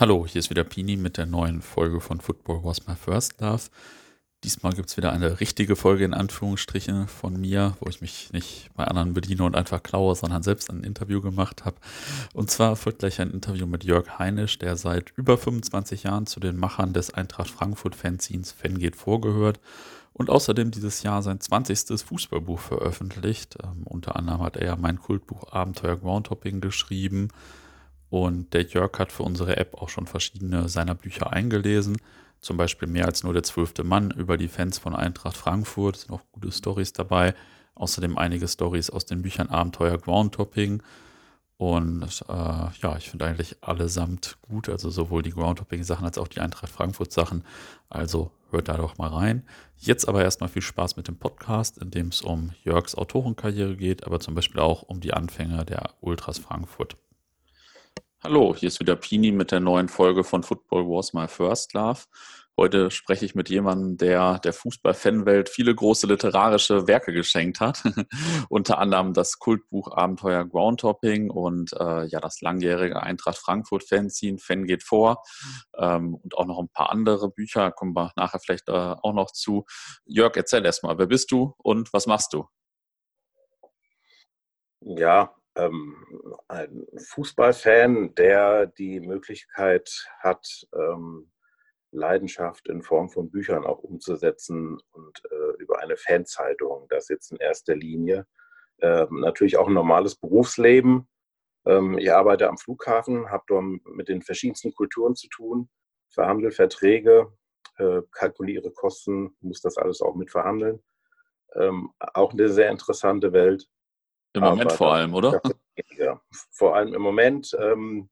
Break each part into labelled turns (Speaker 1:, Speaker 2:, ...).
Speaker 1: Hallo, hier ist wieder Pini mit der neuen Folge von Football Was My First Love. Diesmal gibt es wieder eine richtige Folge in Anführungsstrichen von mir, wo ich mich nicht bei anderen bediene und einfach klaue, sondern selbst ein Interview gemacht habe. Und zwar folgt gleich ein Interview mit Jörg Heinisch, der seit über 25 Jahren zu den Machern des Eintracht Frankfurt Fanzines Fan vorgehört und außerdem dieses Jahr sein 20. Fußballbuch veröffentlicht. Ähm, unter anderem hat er ja mein Kultbuch Abenteuer Groundhopping geschrieben und der Jörg hat für unsere App auch schon verschiedene seiner Bücher eingelesen. Zum Beispiel mehr als nur der zwölfte Mann über die Fans von Eintracht Frankfurt. Es sind auch gute Stories dabei. Außerdem einige Stories aus den Büchern Abenteuer Groundtopping. Und äh, ja, ich finde eigentlich allesamt gut, also sowohl die Groundtopping-Sachen als auch die Eintracht Frankfurt-Sachen. Also hört da doch mal rein. Jetzt aber erstmal viel Spaß mit dem Podcast, in dem es um Jörgs Autorenkarriere geht, aber zum Beispiel auch um die Anfänge der Ultras Frankfurt. Hallo, hier ist wieder Pini mit der neuen Folge von Football Wars My First Love. Heute spreche ich mit jemandem, der der Fußball-Fanwelt viele große literarische Werke geschenkt hat. Unter anderem das Kultbuch Abenteuer Groundtopping und äh, ja das langjährige Eintracht Frankfurt Fanzine Fan geht vor ähm, und auch noch ein paar andere Bücher. Kommen wir nachher vielleicht äh, auch noch zu. Jörg, erzähl erstmal, wer bist du und was machst du?
Speaker 2: Ja, ähm, ein Fußballfan, der die Möglichkeit hat, ähm, Leidenschaft in Form von Büchern auch umzusetzen und äh, über eine Fanzeitung, das jetzt in erster Linie. Äh, natürlich auch ein normales Berufsleben. Ähm, ich arbeite am Flughafen, habe dort mit den verschiedensten Kulturen zu tun, verhandle Verträge, äh, kalkuliere Kosten, muss das alles auch mit verhandeln. Ähm, auch eine sehr interessante Welt.
Speaker 1: Im Moment vor allem, oder?
Speaker 2: Ja, vor allem im Moment ähm,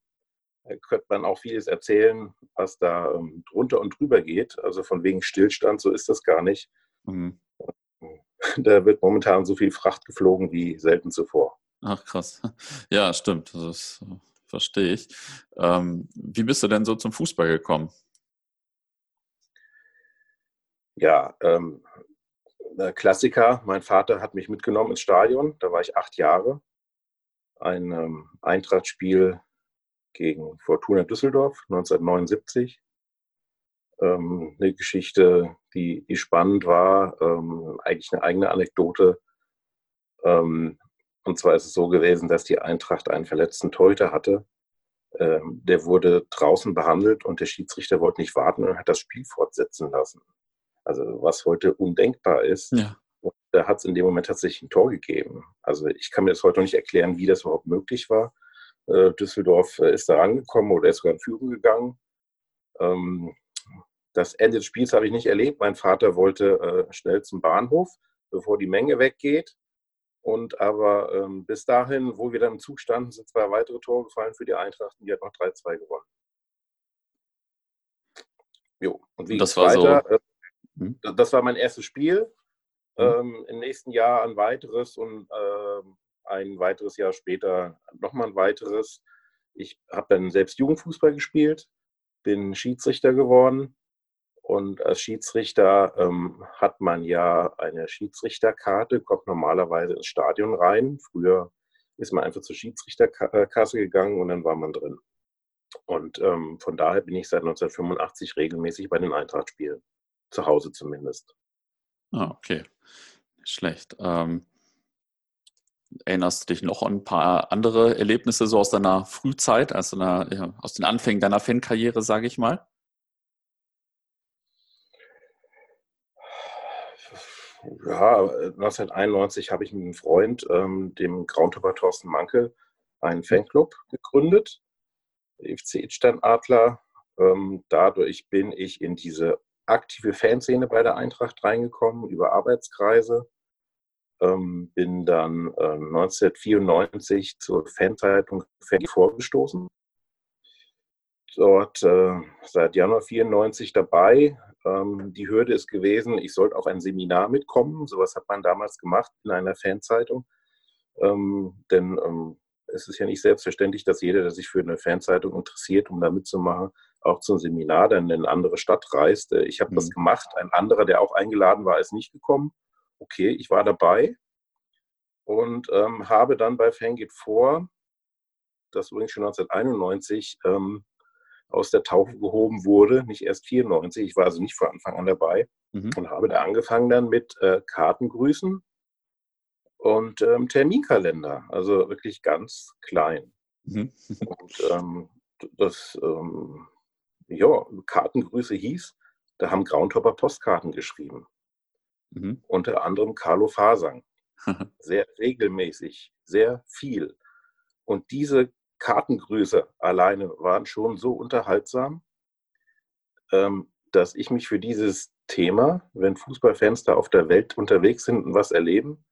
Speaker 2: könnte man auch vieles erzählen, was da ähm, drunter und drüber geht. Also von wegen Stillstand, so ist das gar nicht. Mhm. Da wird momentan so viel Fracht geflogen wie selten zuvor.
Speaker 1: Ach krass. Ja, stimmt. Das verstehe ich. Ähm, wie bist du denn so zum Fußball gekommen?
Speaker 2: Ja, ähm, äh, Klassiker. Mein Vater hat mich mitgenommen ins Stadion. Da war ich acht Jahre. Ein ähm, Eintrachtspiel gegen Fortuna Düsseldorf 1979. Ähm, eine Geschichte, die, die spannend war. Ähm, eigentlich eine eigene Anekdote. Ähm, und zwar ist es so gewesen, dass die Eintracht einen verletzten Torhüter hatte. Ähm, der wurde draußen behandelt und der Schiedsrichter wollte nicht warten und hat das Spiel fortsetzen lassen. Also was heute undenkbar ist. Ja. Und da hat es in dem Moment tatsächlich ein Tor gegeben. Also ich kann mir das heute noch nicht erklären, wie das überhaupt möglich war. Äh, Düsseldorf äh, ist da rangekommen oder ist sogar in Führung gegangen. Ähm, das Ende des Spiels habe ich nicht erlebt. Mein Vater wollte äh, schnell zum Bahnhof, bevor die Menge weggeht. Und aber ähm, bis dahin, wo wir dann im Zug standen, sind zwei weitere Tore gefallen für die Eintracht und die hat noch 3-2 gewonnen.
Speaker 1: Jo. Und wie das war weiter, so. Äh,
Speaker 2: Mhm. Das war mein erstes Spiel. Mhm. Ähm, Im nächsten Jahr ein weiteres und äh, ein weiteres Jahr später nochmal ein weiteres. Ich habe dann selbst Jugendfußball gespielt, bin Schiedsrichter geworden. Und als Schiedsrichter ähm, hat man ja eine Schiedsrichterkarte, kommt normalerweise ins Stadion rein. Früher ist man einfach zur Schiedsrichterkasse gegangen und dann war man drin. Und ähm, von daher bin ich seit 1985 regelmäßig bei den Eintrachtspielen zu Hause zumindest.
Speaker 1: Ah, okay. Schlecht. Ähm, erinnerst du dich noch an ein paar andere Erlebnisse so aus deiner Frühzeit, aus, deiner, ja, aus den Anfängen deiner Fankarriere, sage ich mal?
Speaker 2: Ja, 1991 habe ich mit einem Freund, ähm, dem Groundhopper Thorsten Manke, einen Fanclub gegründet, FC Idstein Adler. Ähm, dadurch bin ich in diese aktive Fanszene bei der Eintracht reingekommen über Arbeitskreise. Ähm, bin dann äh, 1994 zur Fanzeitung Fan vorgestoßen. Dort äh, seit Januar 94 dabei. Ähm, die Hürde ist gewesen, ich sollte auch ein Seminar mitkommen. Sowas hat man damals gemacht in einer Fanzeitung. Ähm, denn ähm, es ist ja nicht selbstverständlich, dass jeder, der sich für eine Fanzeitung interessiert, um da mitzumachen, auch zum Seminar dann in eine andere Stadt reist. Äh, ich habe mhm. das gemacht. Ein anderer, der auch eingeladen war, ist nicht gekommen. Okay, ich war dabei und ähm, habe dann bei Fangit vor, das übrigens schon 1991, ähm, aus der Taufe gehoben wurde, nicht erst 94. Ich war also nicht von Anfang an dabei mhm. und habe da angefangen dann mit äh, Kartengrüßen und ähm, Terminkalender, also wirklich ganz klein. Mhm. Und ähm, das, ähm, ja, Kartengrüße hieß, da haben Grauntopper Postkarten geschrieben. Mhm. Unter anderem Carlo Fasang. sehr regelmäßig, sehr viel. Und diese Kartengrüße alleine waren schon so unterhaltsam, ähm, dass ich mich für dieses Thema, wenn Fußballfans da auf der Welt unterwegs sind und was erleben,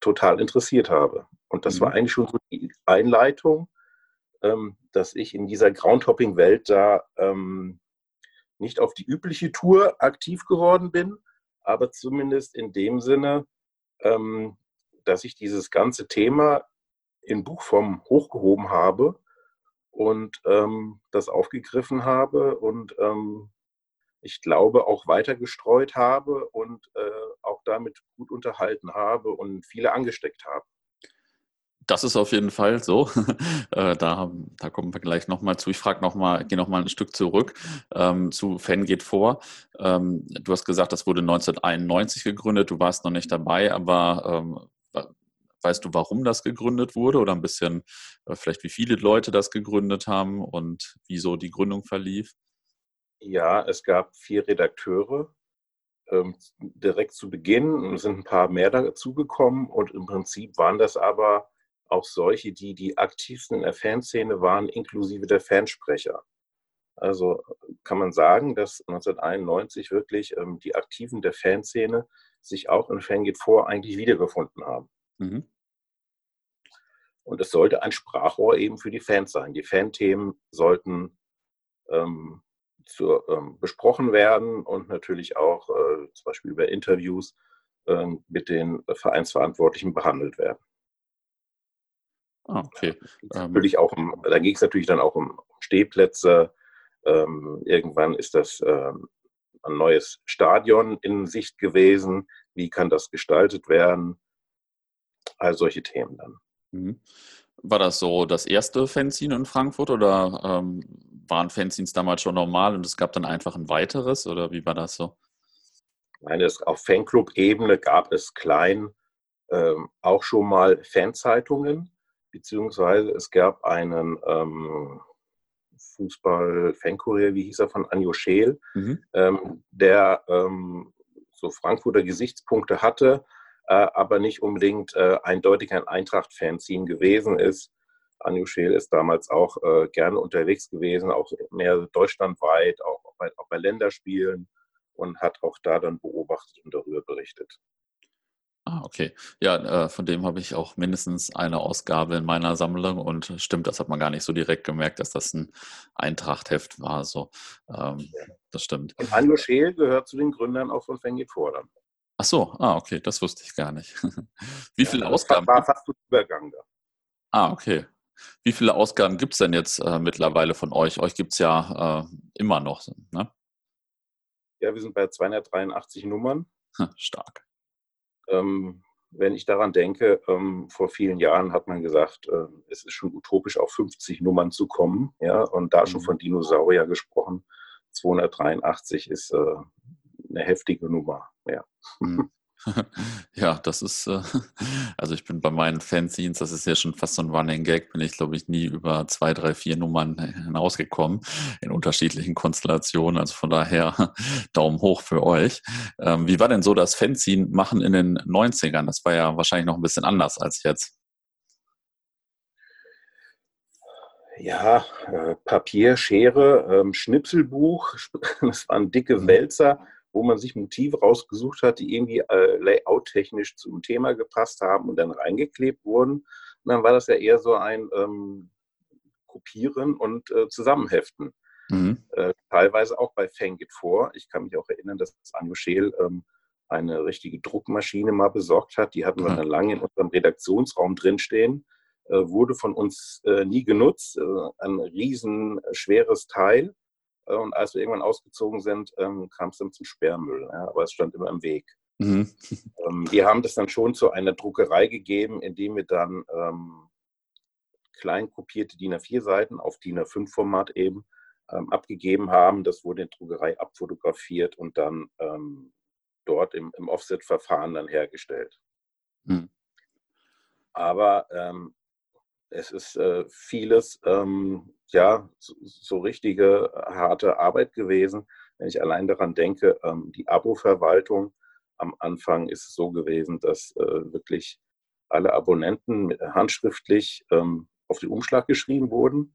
Speaker 2: total interessiert habe. Und das mhm. war eigentlich schon so die Einleitung, ähm, dass ich in dieser Groundhopping-Welt da ähm, nicht auf die übliche Tour aktiv geworden bin, aber zumindest in dem Sinne, ähm, dass ich dieses ganze Thema in Buchform hochgehoben habe und ähm, das aufgegriffen habe und ähm, ich glaube auch weiter gestreut habe und äh, auch damit gut unterhalten habe und viele angesteckt habe.
Speaker 1: Das ist auf jeden Fall so. Äh, da, da kommen wir gleich nochmal zu. Ich frage nochmal, gehe nochmal ein Stück zurück ähm, zu Fan geht vor. Ähm, du hast gesagt, das wurde 1991 gegründet. Du warst noch nicht dabei, aber ähm, weißt du, warum das gegründet wurde oder ein bisschen äh, vielleicht, wie viele Leute das gegründet haben und wieso die Gründung verlief?
Speaker 2: Ja, es gab vier Redakteure. Ähm, direkt zu Beginn sind ein paar mehr dazugekommen und im Prinzip waren das aber auch solche, die die aktivsten in der Fanszene waren, inklusive der Fansprecher. Also kann man sagen, dass 1991 wirklich ähm, die Aktiven der Fanszene sich auch in Fan geht vor eigentlich wiedergefunden haben. Mhm. Und es sollte ein Sprachrohr eben für die Fans sein. Die Fanthemen sollten ähm, zu, ähm, besprochen werden und natürlich auch äh, zum Beispiel über Interviews äh, mit den Vereinsverantwortlichen behandelt werden.
Speaker 1: Ah, okay.
Speaker 2: Ähm, natürlich auch um, da ging es natürlich dann auch um Stehplätze. Ähm, irgendwann ist das ähm, ein neues Stadion in Sicht gewesen. Wie kann das gestaltet werden? All solche Themen dann.
Speaker 1: Mhm. War das so das erste Fanzine in Frankfurt oder ähm, waren Fanzines damals schon normal und es gab dann einfach ein weiteres oder wie war das so?
Speaker 2: Nein, es, auf Fanclub-Ebene gab es klein ähm, auch schon mal Fanzeitungen beziehungsweise es gab einen ähm, Fußball-Fankurier, wie hieß er, von Anjo Scheel, mhm. ähm, der ähm, so Frankfurter Gesichtspunkte hatte, äh, aber nicht unbedingt äh, eindeutig ein Eintracht-Fanzine gewesen ist. Anjo Scheel ist damals auch äh, gerne unterwegs gewesen, auch mehr deutschlandweit, auch bei, auch bei Länderspielen und hat auch da dann beobachtet und darüber berichtet.
Speaker 1: Ah, okay. Ja, äh, von dem habe ich auch mindestens eine Ausgabe in meiner Sammlung und stimmt, das hat man gar nicht so direkt gemerkt, dass das ein Eintrachtheft war. So, ähm, das stimmt.
Speaker 2: Und Anjo Scheel gehört zu den Gründern auch von Fengit Fordern.
Speaker 1: Ach so, ah, okay, das wusste ich gar nicht. Wie viele
Speaker 2: ja,
Speaker 1: Ausgaben?
Speaker 2: War fast ein Übergang da.
Speaker 1: Ah, okay. Wie viele Ausgaben gibt es denn jetzt äh, mittlerweile von euch? Euch gibt es ja äh, immer noch, ne?
Speaker 2: Ja, wir sind bei 283 Nummern.
Speaker 1: Stark.
Speaker 2: Ähm, wenn ich daran denke, ähm, vor vielen Jahren hat man gesagt, äh, es ist schon utopisch, auf 50 Nummern zu kommen. Ja, und da schon mhm. von Dinosaurier gesprochen. 283 ist äh, eine heftige Nummer. Ja.
Speaker 1: Mhm. Ja, das ist, äh, also ich bin bei meinen Fanzines, das ist ja schon fast so ein Running Gag, bin ich glaube ich nie über zwei, drei, vier Nummern hinausgekommen in unterschiedlichen Konstellationen. Also von daher Daumen hoch für euch. Ähm, wie war denn so das Fanzine machen in den 90ern? Das war ja wahrscheinlich noch ein bisschen anders als jetzt.
Speaker 2: Ja, äh, Papier, Schere, ähm, Schnipselbuch, das waren dicke mhm. Wo man sich Motive rausgesucht hat, die irgendwie äh, layout-technisch zum Thema gepasst haben und dann reingeklebt wurden. Und dann war das ja eher so ein ähm, Kopieren und äh, Zusammenheften. Mhm. Äh, teilweise auch bei Fangit vor. Ich kann mich auch erinnern, dass Anjo Scheel ähm, eine richtige Druckmaschine mal besorgt hat. Die hatten wir mhm. dann lange in unserem Redaktionsraum drinstehen. Äh, wurde von uns äh, nie genutzt. Äh, ein riesen schweres Teil. Und als wir irgendwann ausgezogen sind, ähm, kam es dann zum Sperrmüll. Ja, aber es stand immer im Weg. Mhm. Ähm, wir haben das dann schon zu einer Druckerei gegeben, indem wir dann ähm, klein kopierte DIN A4-Seiten auf DIN A5-Format eben ähm, abgegeben haben. Das wurde in der Druckerei abfotografiert und dann ähm, dort im, im Offset-Verfahren dann hergestellt. Mhm. Aber ähm, es ist äh, vieles, ähm, ja, so, so, richtige harte Arbeit gewesen. Wenn ich allein daran denke, ähm, die Abo-Verwaltung am Anfang ist es so gewesen, dass äh, wirklich alle Abonnenten handschriftlich ähm, auf den Umschlag geschrieben wurden.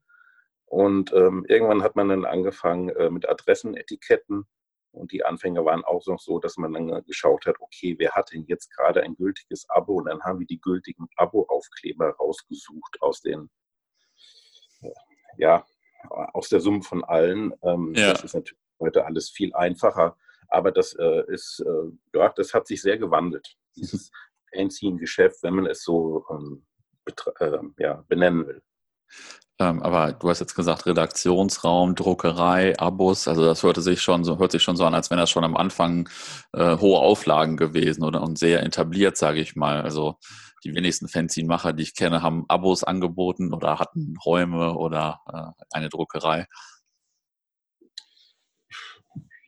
Speaker 2: Und ähm, irgendwann hat man dann angefangen äh, mit Adressenetiketten. Und die Anfänge waren auch noch so, dass man dann geschaut hat, okay, wer hat denn jetzt gerade ein gültiges Abo? Und dann haben wir die gültigen Abo-Aufkleber rausgesucht aus den, äh, ja, aus der Summe von allen. Ähm, ja. Das ist natürlich heute alles viel einfacher. Aber das äh, ist, äh, ja, das hat sich sehr gewandelt, dieses Fanzine-Geschäft, wenn man es so ähm, äh, ja, benennen will.
Speaker 1: Ähm, aber du hast jetzt gesagt, Redaktionsraum, Druckerei, Abos, also das hörte sich schon so, hört sich schon so an, als wenn das schon am Anfang äh, hohe Auflagen gewesen oder und sehr etabliert, sage ich mal. Also die wenigsten Fanzine-Macher, die ich kenne, haben Abos angeboten oder hatten Räume oder äh, eine Druckerei.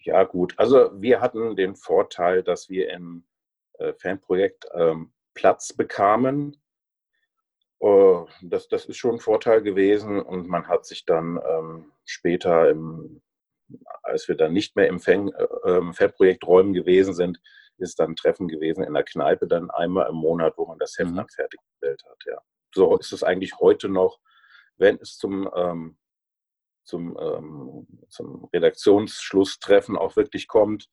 Speaker 2: Ja, gut. Also wir hatten den Vorteil, dass wir im äh, Fanprojekt ähm, Platz bekamen. Uh, das, das ist schon ein Vorteil gewesen und man hat sich dann ähm, später, im, als wir dann nicht mehr im Fan, äh, ähm, Fanprojekt Räumen gewesen sind, ist dann ein Treffen gewesen in der Kneipe dann einmal im Monat, wo man das Heft mhm. dann fertiggestellt hat. Ja. So ist es eigentlich heute noch, wenn es zum ähm, zum, ähm, zum Redaktionsschlusstreffen auch wirklich kommt.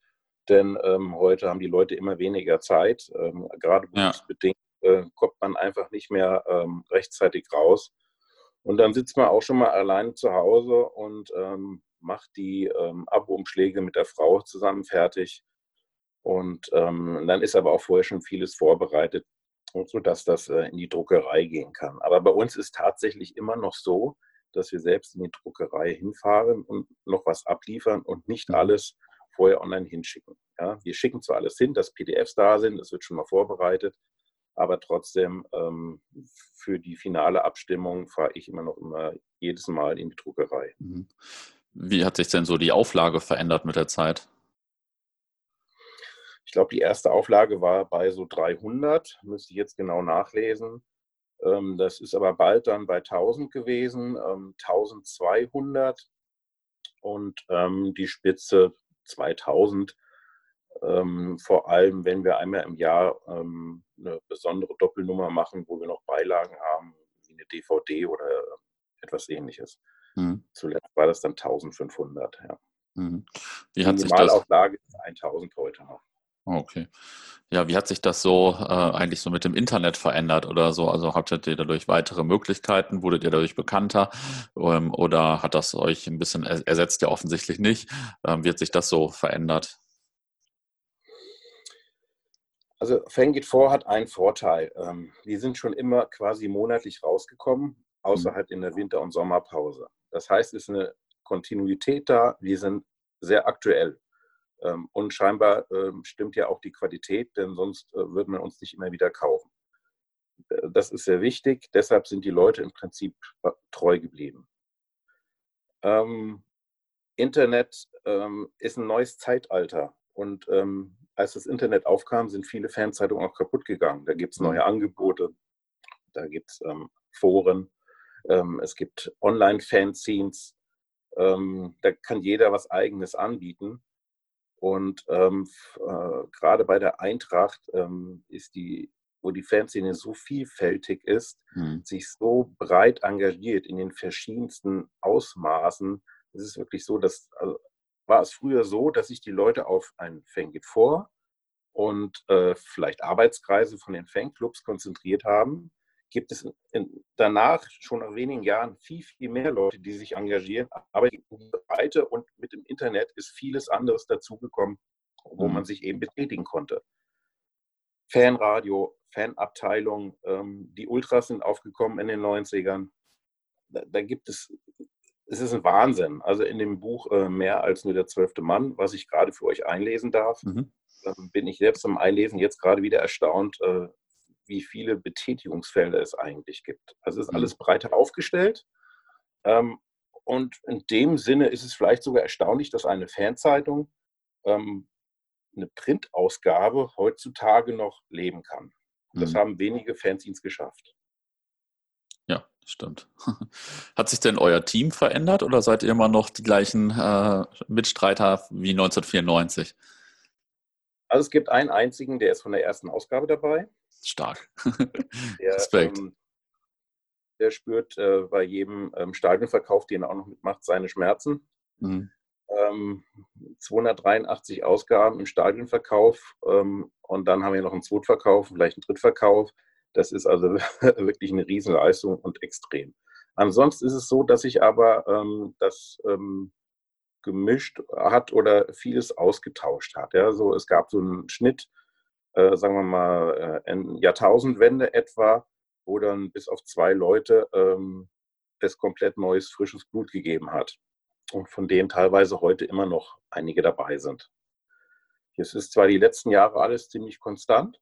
Speaker 2: Denn ähm, heute haben die Leute immer weniger Zeit. Ähm, gerade berufsbedingt äh, kommt man einfach nicht mehr ähm, rechtzeitig raus. Und dann sitzt man auch schon mal alleine zu Hause und ähm, macht die ähm, Abo-Umschläge mit der Frau zusammen fertig. Und dann ist aber auch vorher schon vieles vorbereitet, sodass das äh, in die Druckerei gehen kann. Aber bei uns ist tatsächlich immer noch so, dass wir selbst in die Druckerei hinfahren und noch was abliefern und nicht mhm. alles vorher online hinschicken. Ja, wir schicken zwar alles hin, dass PDFs da sind, das wird schon mal vorbereitet, aber trotzdem ähm, für die finale Abstimmung fahre ich immer noch immer jedes Mal in die Druckerei. Mhm.
Speaker 1: Wie hat sich denn so die Auflage verändert mit der Zeit?
Speaker 2: Ich glaube, die erste Auflage war bei so 300, müsste ich jetzt genau nachlesen. Ähm, das ist aber bald dann bei 1000 gewesen, 1200 ähm, und ähm, die Spitze 2000. vor allem, wenn wir einmal im Jahr eine besondere Doppelnummer machen, wo wir noch Beilagen haben, wie eine DVD oder etwas ähnliches. Mhm. Zuletzt war das dann 1500. Ja. Mhm.
Speaker 1: Wie hat die Normalauflage ist 1000 heute noch. Okay. Ja, wie hat sich das so äh, eigentlich so mit dem Internet verändert oder so? Also hattet ihr dadurch weitere Möglichkeiten? Wurdet ihr dadurch bekannter? Ähm, oder hat das euch ein bisschen ersetzt? Ja, offensichtlich nicht. Ähm, wie hat sich das so verändert?
Speaker 2: Also Fangit 4 hat einen Vorteil. Ähm, wir sind schon immer quasi monatlich rausgekommen, außer mhm. halt in der Winter- und Sommerpause. Das heißt, es ist eine Kontinuität da. Wir sind sehr aktuell. Ähm, und scheinbar ähm, stimmt ja auch die Qualität, denn sonst äh, würde man uns nicht immer wieder kaufen. Äh, das ist sehr wichtig, deshalb sind die Leute im Prinzip äh, treu geblieben. Ähm, Internet ähm, ist ein neues Zeitalter und ähm, als das Internet aufkam, sind viele Fanzeitungen auch kaputt gegangen. Da gibt es neue Angebote, da gibt es ähm, Foren, es gibt Online-Fanzines, da kann jeder was Eigenes anbieten. Und ähm, äh, gerade bei der Eintracht ähm, ist die, wo die Fanszene so vielfältig ist, mhm. sich so breit engagiert in den verschiedensten Ausmaßen, es ist wirklich so, dass also, war es früher so, dass sich die Leute auf ein Fangit vor und äh, vielleicht Arbeitskreise von den Fanclubs konzentriert haben gibt es in, danach schon nach wenigen Jahren viel, viel mehr Leute, die sich engagieren. Aber die Breite und mit dem Internet ist vieles anderes dazugekommen, wo mhm. man sich eben betätigen konnte. Fanradio, Fanabteilung, ähm, die Ultras sind aufgekommen in den 90ern. Da, da, gibt es, es ist ein Wahnsinn. Also in dem Buch äh, Mehr als nur der zwölfte Mann, was ich gerade für euch einlesen darf, mhm. ähm, bin ich selbst am Einlesen jetzt gerade wieder erstaunt, äh, wie viele Betätigungsfelder es eigentlich gibt. Also es ist mhm. alles breiter aufgestellt. Ähm, Und in dem Sinne ist es vielleicht sogar erstaunlich, dass eine Fanzeitung ähm, eine Printausgabe heutzutage noch leben kann. Das mhm. haben wenige Fanzines geschafft.
Speaker 1: Stimmt. Hat sich denn euer Team verändert oder seid ihr immer noch die gleichen äh, Mitstreiter wie 1994?
Speaker 2: Also es gibt einen einzigen, der ist von der ersten Ausgabe dabei.
Speaker 1: Stark.
Speaker 2: Der, Respekt. Ähm, der spürt äh, bei jedem ähm, Stadionverkauf, den er auch noch mitmacht, seine Schmerzen. Mhm. Ähm, 283 Ausgaben im Stadionverkauf ähm, und dann haben wir noch einen Zweitverkauf, vielleicht einen Drittverkauf. Das ist also wirklich eine Riesenleistung und extrem. Ansonsten ist es so, dass sich aber ähm, das ähm, gemischt hat oder vieles ausgetauscht hat. Ja, so, es gab so einen Schnitt, äh, sagen wir mal, äh, Jahrtausendwende etwa, wo dann bis auf zwei Leute ähm, es komplett neues, frisches Blut gegeben hat. Und von denen teilweise heute immer noch einige dabei sind. Es ist zwar die letzten Jahre alles ziemlich konstant,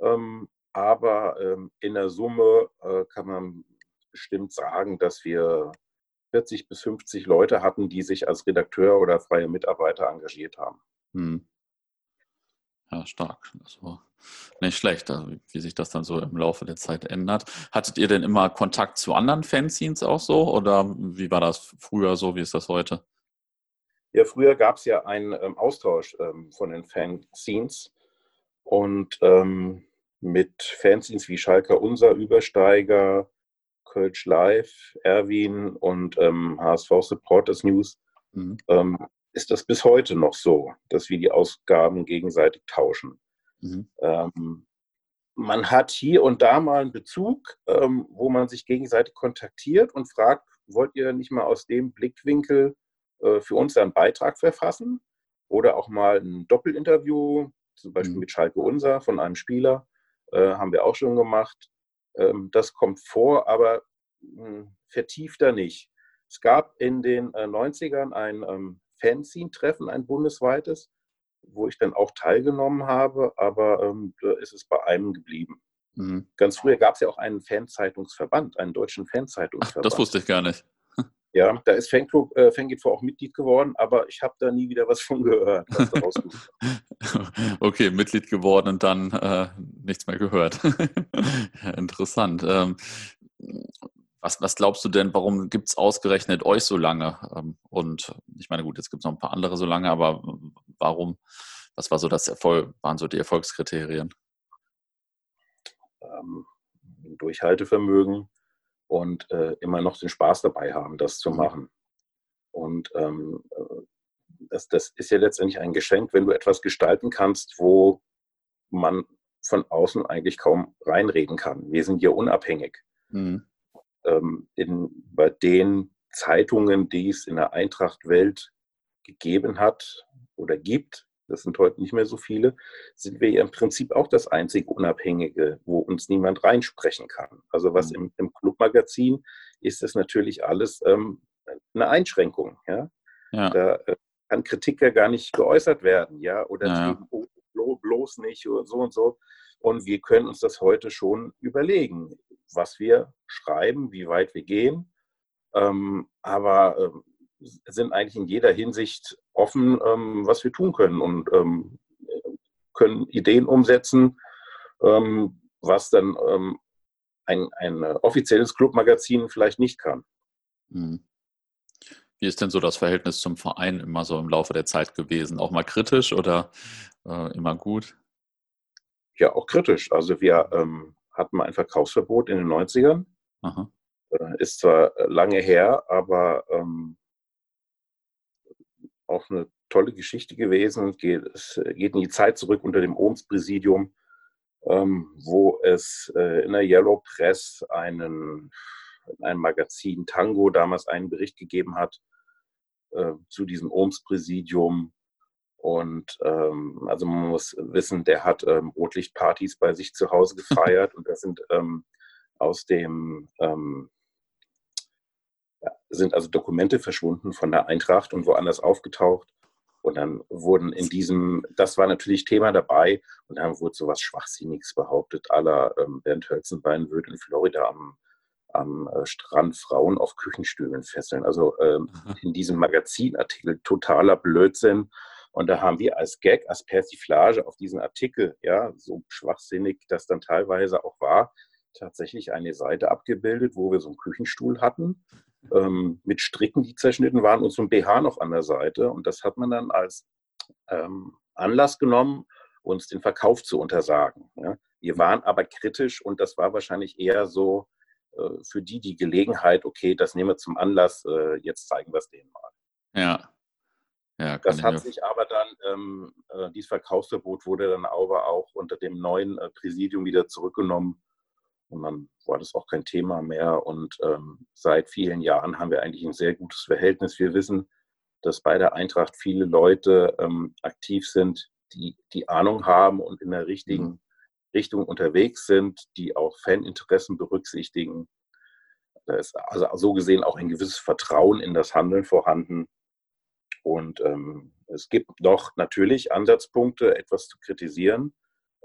Speaker 2: ähm, aber ähm, in der Summe äh, kann man bestimmt sagen, dass wir 40 bis 50 Leute hatten, die sich als Redakteur oder freie Mitarbeiter engagiert haben. Hm.
Speaker 1: Ja, stark. Also nicht schlecht, also wie sich das dann so im Laufe der Zeit ändert. Hattet ihr denn immer Kontakt zu anderen Fanzines auch so oder wie war das früher so, wie ist das heute?
Speaker 2: Ja, früher gab es ja einen ähm, Austausch ähm, von den Fanzines und ähm, mit Fanzines wie Schalker Unser, Übersteiger, Kölsch Live, Erwin und ähm, HSV Supporters News mhm. ähm, ist das bis heute noch so, dass wir die Ausgaben gegenseitig tauschen. Mhm. Ähm, man hat hier und da mal einen Bezug, ähm, wo man sich gegenseitig kontaktiert und fragt, wollt ihr nicht mal aus dem Blickwinkel äh, für uns einen Beitrag verfassen? Oder auch mal ein Doppelinterview, zum Beispiel mhm. mit Schalke Unser von einem Spieler, äh, haben wir auch schon gemacht. Ähm, das kommt vor, aber hm, vertiefter nicht. Es gab in den 90ern äh, ein ähm, Fanzine-Treffen, ein bundesweites, wo ich dann auch teilgenommen habe, aber ähm, da ist es bei einem geblieben. Mhm. Ganz früher gab es ja auch einen Fanzeitungsverband, einen deutschen Fanzeitungsverband.
Speaker 1: Ach, das wusste ich gar nicht.
Speaker 2: Ja, da ist Fanclub, äh, Fangit auch Mitglied geworden, aber ich habe da nie wieder was von gehört.
Speaker 1: okay, Mitglied geworden und dann äh, nichts mehr gehört. Interessant. Ähm, was, was, glaubst du denn, warum gibt es ausgerechnet euch so lange? Ähm, und ich meine, gut, jetzt gibt es noch ein paar andere so lange, aber warum, was war so das Erfolg, waren so die Erfolgskriterien?
Speaker 2: Ähm, Durchhaltevermögen, und äh, immer noch den Spaß dabei haben, das zu machen. Und ähm, äh, das, das ist ja letztendlich ein Geschenk, wenn du etwas gestalten kannst, wo man von außen eigentlich kaum reinreden kann. Wir sind hier unabhängig. Mhm. Ähm, in, bei den Zeitungen, die es in der Eintracht-Welt gegeben hat oder gibt, das sind heute nicht mehr so viele, sind wir ja im Prinzip auch das einzige Unabhängige, wo uns niemand reinsprechen kann. Also was mhm. im, im Clubmagazin ist das natürlich alles ähm, eine Einschränkung. Ja? ja. Da äh, kann Kritik ja gar nicht geäußert werden, ja, oder ja. Oh, bloß nicht oder so und so. Und wir können uns das heute schon überlegen, was wir schreiben, wie weit wir gehen. Ähm, aber ähm, sind eigentlich in jeder Hinsicht offen, ähm, was wir tun können und ähm, können Ideen umsetzen, ähm, was dann ähm, ein, ein offizielles Clubmagazin vielleicht nicht kann. Hm.
Speaker 1: Wie ist denn so das Verhältnis zum Verein immer so im Laufe der Zeit gewesen? Auch mal kritisch oder äh, immer gut?
Speaker 2: Ja, auch kritisch. Also wir ähm, hatten mal ein Verkaufsverbot in den 90ern. Aha. Äh, ist zwar lange her, aber ähm, auch eine tolle Geschichte gewesen. Es geht in die Zeit zurück unter dem Ohms-Präsidium, ähm, wo es äh, in der Yellow Press einen, in einem Magazin Tango damals einen Bericht gegeben hat äh, zu diesem Ohms-Präsidium. Und ähm, also man muss wissen, der hat ähm, Rotlichtpartys bei sich zu Hause gefeiert und das sind ähm, aus dem ähm, sind also Dokumente verschwunden von der Eintracht und woanders aufgetaucht. Und dann wurden in diesem, das war natürlich Thema dabei, und dann wurde sowas Schwachsinniges behauptet, aller ähm, Bernd Hölzenbein würde in Florida am, am äh, Strand Frauen auf Küchenstühlen fesseln. Also ähm, in diesem Magazinartikel totaler Blödsinn. Und da haben wir als Gag, als Persiflage auf diesen Artikel, ja, so schwachsinnig das dann teilweise auch war, tatsächlich eine Seite abgebildet, wo wir so einen Küchenstuhl hatten, ähm, mit Stricken, die zerschnitten waren und so ein BH noch an der Seite. Und das hat man dann als ähm, Anlass genommen, uns den Verkauf zu untersagen. Ja. Wir waren aber kritisch und das war wahrscheinlich eher so äh, für die die Gelegenheit, okay, das nehmen wir zum Anlass, äh, jetzt zeigen wir es denen mal.
Speaker 1: Ja,
Speaker 2: ja, das hat sich aber dann, ähm, äh, dieses Verkaufsverbot wurde dann aber auch unter dem neuen äh, Präsidium wieder zurückgenommen. Und dann war das auch kein Thema mehr. Und ähm, seit vielen Jahren haben wir eigentlich ein sehr gutes Verhältnis. Wir wissen, dass bei der Eintracht viele Leute ähm, aktiv sind, die die Ahnung haben und in der richtigen mhm. Richtung unterwegs sind, die auch Faninteressen berücksichtigen. Da ist also so gesehen auch ein gewisses Vertrauen in das Handeln vorhanden. Und ähm, es gibt noch natürlich Ansatzpunkte, etwas zu kritisieren.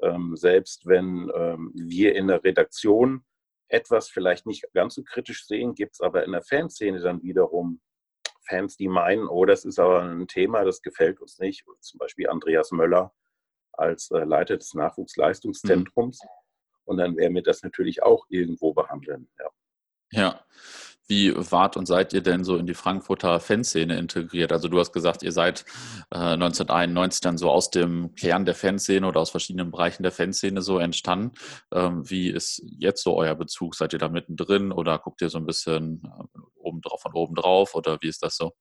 Speaker 2: Ähm, selbst wenn ähm, wir in der Redaktion etwas vielleicht nicht ganz so kritisch sehen, gibt es aber in der Fanszene dann wiederum Fans, die meinen, oh, das ist aber ein Thema, das gefällt uns nicht. Zum Beispiel Andreas Möller als äh, Leiter des Nachwuchsleistungszentrums. Mhm. Und dann werden wir das natürlich auch irgendwo behandeln.
Speaker 1: Ja. ja. Wie wart und seid ihr denn so in die Frankfurter Fanszene integriert? Also du hast gesagt, ihr seid äh, 1991 dann so aus dem Kern der Fanszene oder aus verschiedenen Bereichen der Fanszene so entstanden. Ähm, wie ist jetzt so euer Bezug? Seid ihr da mittendrin oder guckt ihr so ein bisschen äh, oben drauf von oben drauf oder wie ist das so?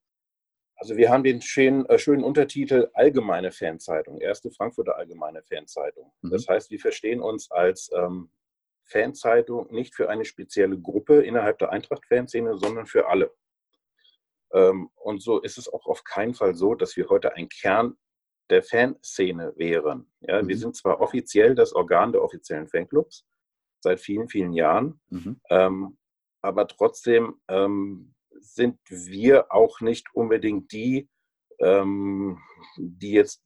Speaker 2: Also wir haben den schönen, äh, schönen Untertitel Allgemeine Fanzeitung, erste Frankfurter Allgemeine Fanzeitung. Mhm. Das heißt, wir verstehen uns als ähm, Fanzeitung nicht für eine spezielle Gruppe innerhalb der Eintracht-Fanszene, sondern für alle. Ähm, und so ist es auch auf keinen Fall so, dass wir heute ein Kern der Fanszene wären. Ja, mhm. Wir sind zwar offiziell das Organ der offiziellen Fanclubs seit vielen, vielen Jahren, mhm. ähm, aber trotzdem ähm, sind wir auch nicht unbedingt die, ähm, die jetzt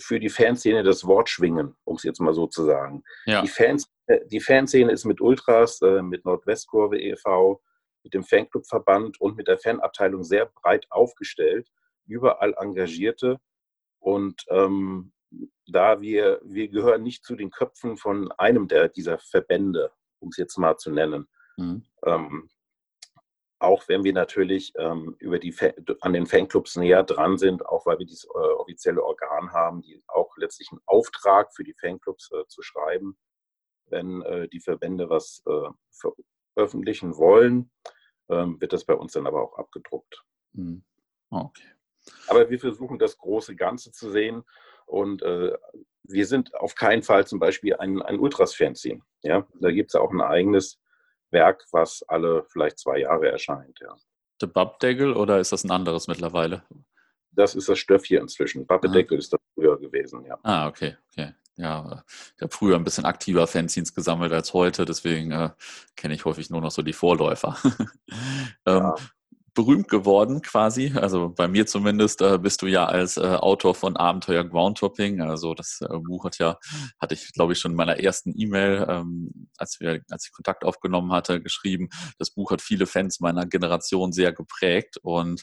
Speaker 2: für die Fanszene das Wort schwingen, um es jetzt mal so zu sagen. Ja. Die, Fans, die Fanszene ist mit Ultras, äh, mit Nordwestkurve e.V., mit dem Fanclubverband und mit der Fanabteilung sehr breit aufgestellt, überall Engagierte. Und ähm, da wir, wir gehören nicht zu den Köpfen von einem der, dieser Verbände, um es jetzt mal zu nennen. Mhm. Ähm, auch wenn wir natürlich ähm, über die, an den Fanclubs näher dran sind, auch weil wir dieses äh, offizielle Organ haben, die auch letztlich einen Auftrag für die Fanclubs äh, zu schreiben, wenn äh, die Verbände was äh, veröffentlichen wollen, ähm, wird das bei uns dann aber auch abgedruckt. Mhm. Okay. Aber wir versuchen das große Ganze zu sehen und äh, wir sind auf keinen Fall zum Beispiel ein, ein Ultras-Fanzine. Ja? Da gibt es ja auch ein eigenes Werk, was alle vielleicht zwei Jahre erscheint. Ja.
Speaker 1: Der Babdeckel oder ist das ein anderes mittlerweile?
Speaker 2: Das ist das Stöffchen inzwischen. Babbedeckel ah. ist das früher gewesen, ja.
Speaker 1: Ah, okay, okay. Ja, ich habe früher ein bisschen aktiver Fanzines gesammelt als heute, deswegen äh, kenne ich häufig nur noch so die Vorläufer. ähm, ja berühmt geworden quasi. Also bei mir zumindest äh, bist du ja als äh, Autor von Abenteuer Groundtopping. Also das äh, Buch hat ja, hatte ich glaube ich schon in meiner ersten E-Mail, ähm, als als ich Kontakt aufgenommen hatte, geschrieben. Das Buch hat viele Fans meiner Generation sehr geprägt. Und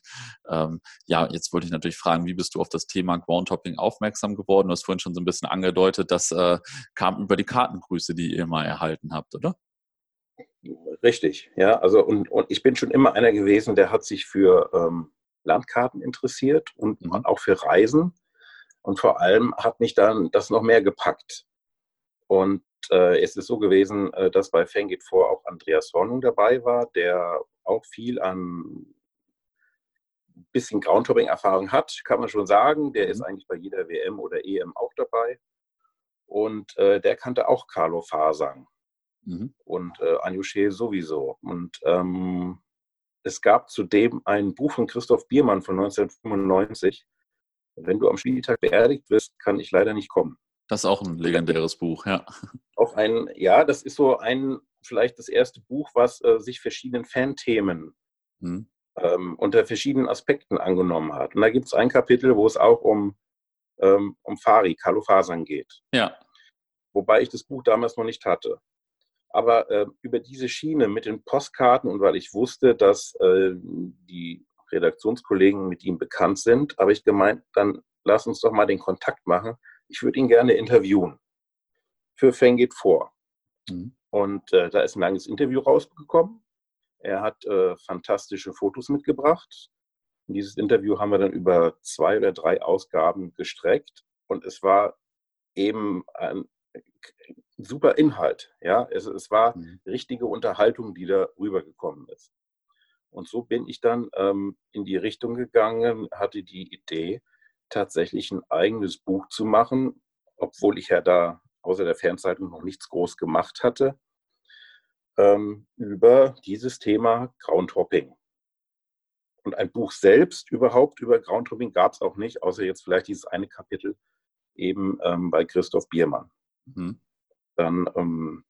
Speaker 1: ähm, ja, jetzt wollte ich natürlich fragen, wie bist du auf das Thema Groundtopping aufmerksam geworden? Du hast vorhin schon so ein bisschen angedeutet, das äh, kam über die Kartengrüße, die ihr mal erhalten habt, oder?
Speaker 2: Richtig, ja. Also und, und ich bin schon immer einer gewesen, der hat sich für ähm, Landkarten interessiert und mhm. auch für Reisen. Und vor allem hat mich dann das noch mehr gepackt. Und äh, es ist so gewesen, äh, dass bei Fangit vor auch Andreas Hornung dabei war, der auch viel an bisschen Groundtopping-Erfahrung hat, kann man schon sagen. Der ist mhm. eigentlich bei jeder WM oder EM auch dabei. Und äh, der kannte auch Carlo Fasang. Mhm. Und äh, Anjuche sowieso. Und ähm, es gab zudem ein Buch von Christoph Biermann von 1995. Wenn du am Spieltag beerdigt wirst, kann ich leider nicht kommen.
Speaker 1: Das ist auch ein legendäres Buch, ja.
Speaker 2: Auch ein, ja, das ist so ein, vielleicht das erste Buch, was äh, sich verschiedenen Fanthemen mhm. ähm, unter verschiedenen Aspekten angenommen hat. Und da gibt es ein Kapitel, wo es auch um, ähm, um Fari, Carlo Fasern geht.
Speaker 1: Ja.
Speaker 2: Wobei ich das Buch damals noch nicht hatte. Aber äh, über diese Schiene mit den Postkarten und weil ich wusste, dass äh, die Redaktionskollegen mit ihm bekannt sind, habe ich gemeint, dann lass uns doch mal den Kontakt machen. Ich würde ihn gerne interviewen. Für Feng geht vor. Mhm. Und äh, da ist ein langes Interview rausgekommen. Er hat äh, fantastische Fotos mitgebracht. Und dieses Interview haben wir dann über zwei oder drei Ausgaben gestreckt. Und es war eben ein super Inhalt. Ja, es, es war mhm. richtige Unterhaltung, die da rübergekommen ist. Und so bin ich dann ähm, in die Richtung gegangen, hatte die Idee, tatsächlich ein eigenes Buch zu machen, obwohl ich ja da außer der Fernzeitung noch nichts groß gemacht hatte, ähm, über dieses Thema Groundhopping. Und ein Buch selbst überhaupt über Groundhopping gab es auch nicht, außer jetzt vielleicht dieses eine Kapitel eben ähm, bei Christoph Biermann. Mhm. Dann ähm,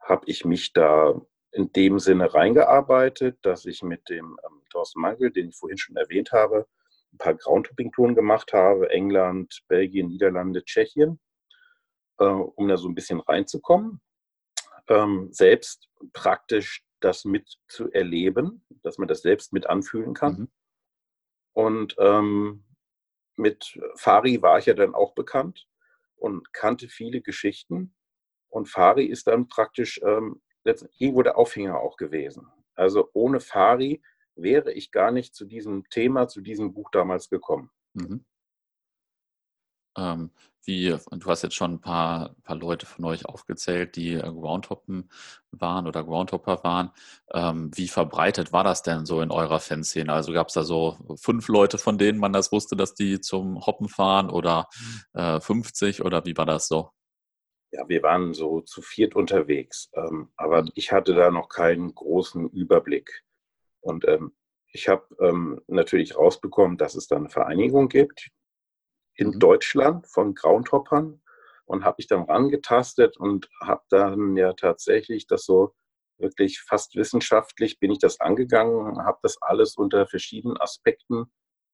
Speaker 2: habe ich mich da in dem Sinne reingearbeitet, dass ich mit dem ähm, Thorsten Mangel, den ich vorhin schon erwähnt habe, ein paar Groundhopping-Touren gemacht habe, England, Belgien, Niederlande, Tschechien, äh, um da so ein bisschen reinzukommen. Ähm, selbst praktisch das mit zu erleben, dass man das selbst mit anfühlen kann. Mhm. Und ähm, mit Fari war ich ja dann auch bekannt und kannte viele Geschichten. Und Fari ist dann praktisch ähm, irgendwo der Aufhänger auch gewesen. Also ohne Fari wäre ich gar nicht zu diesem Thema, zu diesem Buch damals gekommen. Mhm.
Speaker 1: Ähm, wie, du hast jetzt schon ein paar, paar Leute von euch aufgezählt, die äh, Groundhoppen waren oder Groundhopper waren. Ähm, wie verbreitet war das denn so in eurer Fanszene? Also gab es da so fünf Leute, von denen man das wusste, dass die zum Hoppen fahren oder äh, 50 oder wie war das so?
Speaker 2: Ja, wir waren so zu viert unterwegs, ähm, aber mhm. ich hatte da noch keinen großen Überblick. Und ähm, ich habe ähm, natürlich rausbekommen, dass es da eine Vereinigung gibt, in mhm. Deutschland von Groundhoppern und habe mich dann rangetastet und habe dann ja tatsächlich das so wirklich fast wissenschaftlich bin ich das angegangen, habe das alles unter verschiedenen Aspekten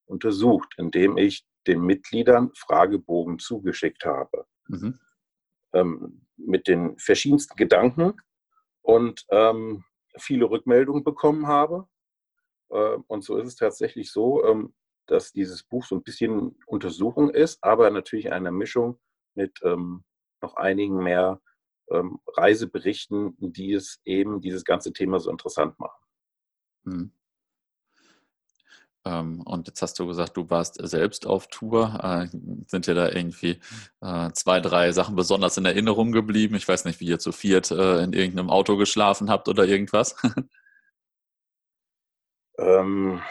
Speaker 2: untersucht, indem ich den Mitgliedern Fragebogen zugeschickt habe. Mhm. Ähm, mit den verschiedensten Gedanken und ähm, viele Rückmeldungen bekommen habe. Äh, und so ist es tatsächlich so, ähm, dass dieses Buch so ein bisschen Untersuchung ist, aber natürlich eine Mischung mit ähm, noch einigen mehr ähm, Reiseberichten, die es eben dieses ganze Thema so interessant machen. Hm.
Speaker 1: Ähm, und jetzt hast du gesagt, du warst selbst auf Tour. Äh, sind dir da irgendwie äh, zwei, drei Sachen besonders in Erinnerung geblieben? Ich weiß nicht, wie ihr zu viert äh, in irgendeinem Auto geschlafen habt oder irgendwas.
Speaker 2: ähm,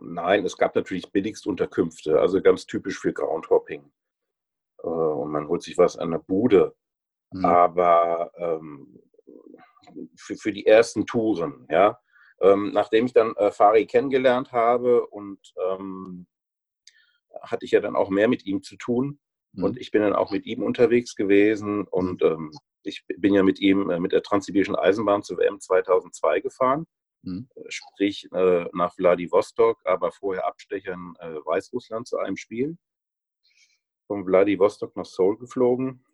Speaker 2: Nein, es gab natürlich Billigstunterkünfte, also ganz typisch für Groundhopping. Äh, und man holt sich was an der Bude. Mhm. Aber ähm, für, für die ersten Touren, ja, ähm, nachdem ich dann äh, Fari kennengelernt habe und ähm, hatte ich ja dann auch mehr mit ihm zu tun. Mhm. Und ich bin dann auch mit ihm unterwegs gewesen und ähm, ich bin ja mit ihm äh, mit der Transsibirischen Eisenbahn zur WM 2002 gefahren. Mhm. Äh, sprich äh, nach Vladivostok, aber vorher Abstecher in äh, Weißrussland zu einem Spiel. Von Vladivostok nach Seoul geflogen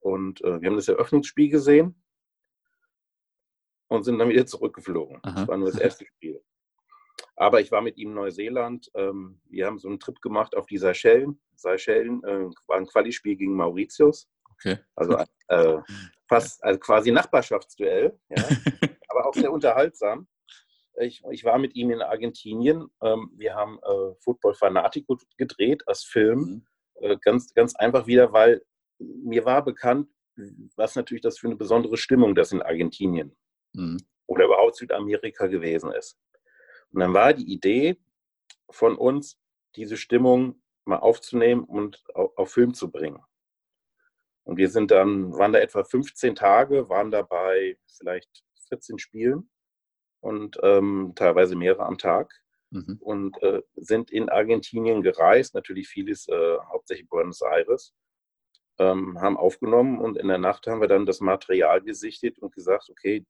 Speaker 2: und äh, wir haben das Eröffnungsspiel gesehen und sind dann wieder zurückgeflogen. Aha. Das war nur das erste Spiel. Aber ich war mit ihm in Neuseeland. Ähm, wir haben so einen Trip gemacht auf die Seychellen. Seychellen äh, war ein Quali-Spiel gegen Mauritius. Okay. Also äh, fast also quasi Nachbarschaftsduell, ja. aber auch sehr unterhaltsam. Ich, ich war mit ihm in Argentinien. Ähm, wir haben äh, Football Fanatico gedreht als Film. Mhm. Äh, ganz, ganz einfach wieder, weil mir war bekannt, was natürlich das für eine besondere Stimmung das in Argentinien mhm. oder überhaupt Südamerika gewesen ist. Und dann war die Idee von uns, diese Stimmung mal aufzunehmen und auf, auf Film zu bringen. Und wir sind dann, waren da etwa 15 Tage, waren dabei vielleicht 14 Spielen und ähm, teilweise mehrere am Tag. Mhm. Und äh, sind in Argentinien gereist, natürlich vieles, äh, hauptsächlich Buenos Aires, ähm, haben aufgenommen und in der Nacht haben wir dann das Material gesichtet und gesagt, okay,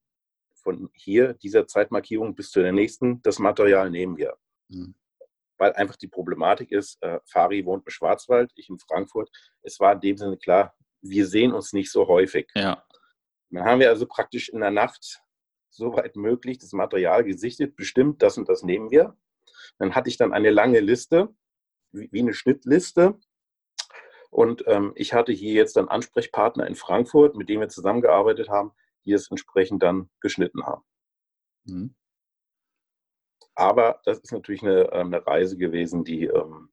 Speaker 2: von hier, dieser Zeitmarkierung bis zu der nächsten, das Material nehmen wir. Mhm. Weil einfach die Problematik ist, äh, Fari wohnt im Schwarzwald, ich in Frankfurt. Es war in dem Sinne klar, wir sehen uns nicht so häufig. Ja. Dann haben wir also praktisch in der Nacht soweit möglich das Material gesichtet, bestimmt, das und das nehmen wir. Dann hatte ich dann eine lange Liste, wie eine Schnittliste. Und ähm, ich hatte hier jetzt einen Ansprechpartner in Frankfurt, mit dem wir zusammengearbeitet haben, die es entsprechend dann geschnitten haben. Mhm. Aber das ist natürlich eine, ähm, eine Reise gewesen, die ähm,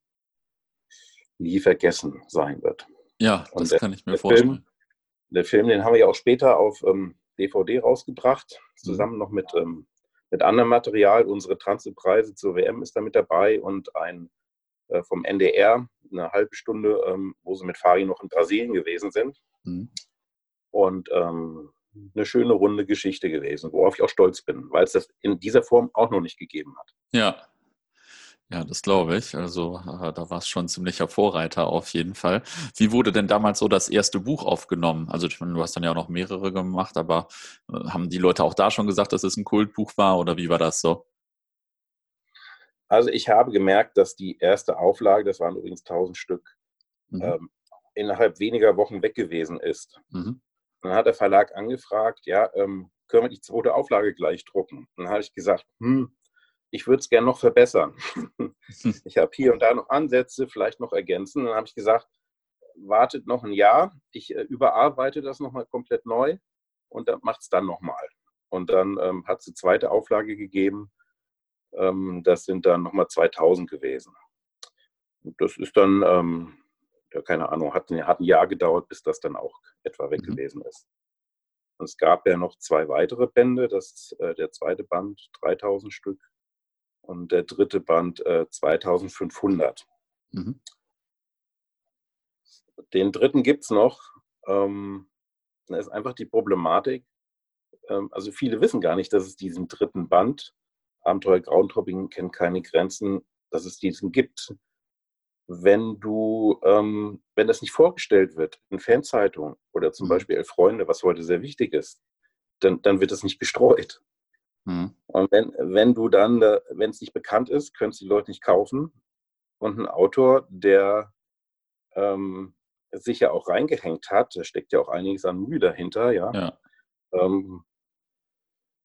Speaker 2: nie vergessen sein wird.
Speaker 1: Ja, das der, kann ich mir vorstellen.
Speaker 2: Film, der Film, den haben wir ja auch später auf ähm, DVD rausgebracht, mhm. zusammen noch mit, ähm, mit anderem Material. Unsere Transitpreise zur WM ist da mit dabei und ein äh, vom NDR, eine halbe Stunde, ähm, wo sie mit Fari noch in Brasilien gewesen sind. Mhm. Und ähm, eine schöne runde Geschichte gewesen, worauf ich auch stolz bin, weil es das in dieser Form auch noch nicht gegeben hat.
Speaker 1: Ja, ja, das glaube ich. Also äh, da war es schon ein ziemlicher Vorreiter auf jeden Fall. Wie wurde denn damals so das erste Buch aufgenommen? Also ich meine, du hast dann ja auch noch mehrere gemacht, aber äh, haben die Leute auch da schon gesagt, dass es ein Kultbuch war oder wie war das so?
Speaker 2: Also ich habe gemerkt, dass die erste Auflage, das waren übrigens 1000 Stück, mhm. ähm, innerhalb weniger Wochen weg gewesen ist. Mhm. Dann hat der Verlag angefragt, ja, ähm, können wir die zweite Auflage gleich drucken? dann habe ich gesagt, hm, ich würde es gerne noch verbessern. ich habe hier und da noch Ansätze, vielleicht noch ergänzen. Dann habe ich gesagt, wartet noch ein Jahr, ich äh, überarbeite das nochmal komplett neu und dann macht es dann nochmal. Und dann ähm, hat es eine zweite Auflage gegeben. Ähm, das sind dann nochmal 2000 gewesen. Und das ist dann, ähm, ja, keine Ahnung, hat, hat, ein Jahr gedauert, bis das dann auch etwa weg mhm. gewesen ist. Und es gab ja noch zwei weitere Bände. Das, äh, der zweite Band, 3000 Stück und der dritte Band äh, 2500. Mhm. Den dritten gibt es noch. Ähm, da ist einfach die Problematik. Ähm, also viele wissen gar nicht, dass es diesen dritten Band, Abenteuer Groundhopping kennt keine Grenzen, dass es diesen gibt. Wenn du, ähm, wenn das nicht vorgestellt wird in Fanzeitungen oder zum mhm. Beispiel Elf Freunde, was heute sehr wichtig ist, dann, dann wird das nicht gestreut. Mhm. Und wenn, wenn du dann, wenn es nicht bekannt ist, können es die Leute nicht kaufen. Und ein Autor, der ähm, sich ja auch reingehängt hat, da steckt ja auch einiges an Mühe dahinter, ja. ja. Ähm,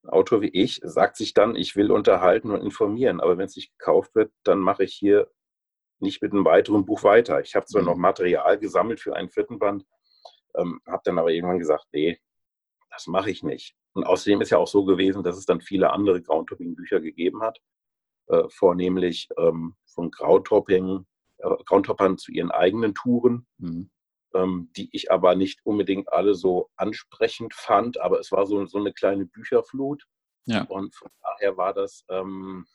Speaker 2: ein Autor wie ich sagt sich dann, ich will unterhalten und informieren, aber wenn es nicht gekauft wird, dann mache ich hier nicht mit einem weiteren Buch weiter. Ich habe zwar mhm. noch Material gesammelt für einen vierten Band, ähm, habe dann aber irgendwann gesagt, nee, das mache ich nicht. Und außerdem ist ja auch so gewesen, dass es dann viele andere Groundtopping-Bücher gegeben hat, äh, vornehmlich ähm, von Groundtopping, äh, Groundtoppern zu ihren eigenen Touren, mhm. ähm, die ich aber nicht unbedingt alle so ansprechend fand, aber es war so, so eine kleine Bücherflut. Ja. Und von daher war das, ähm,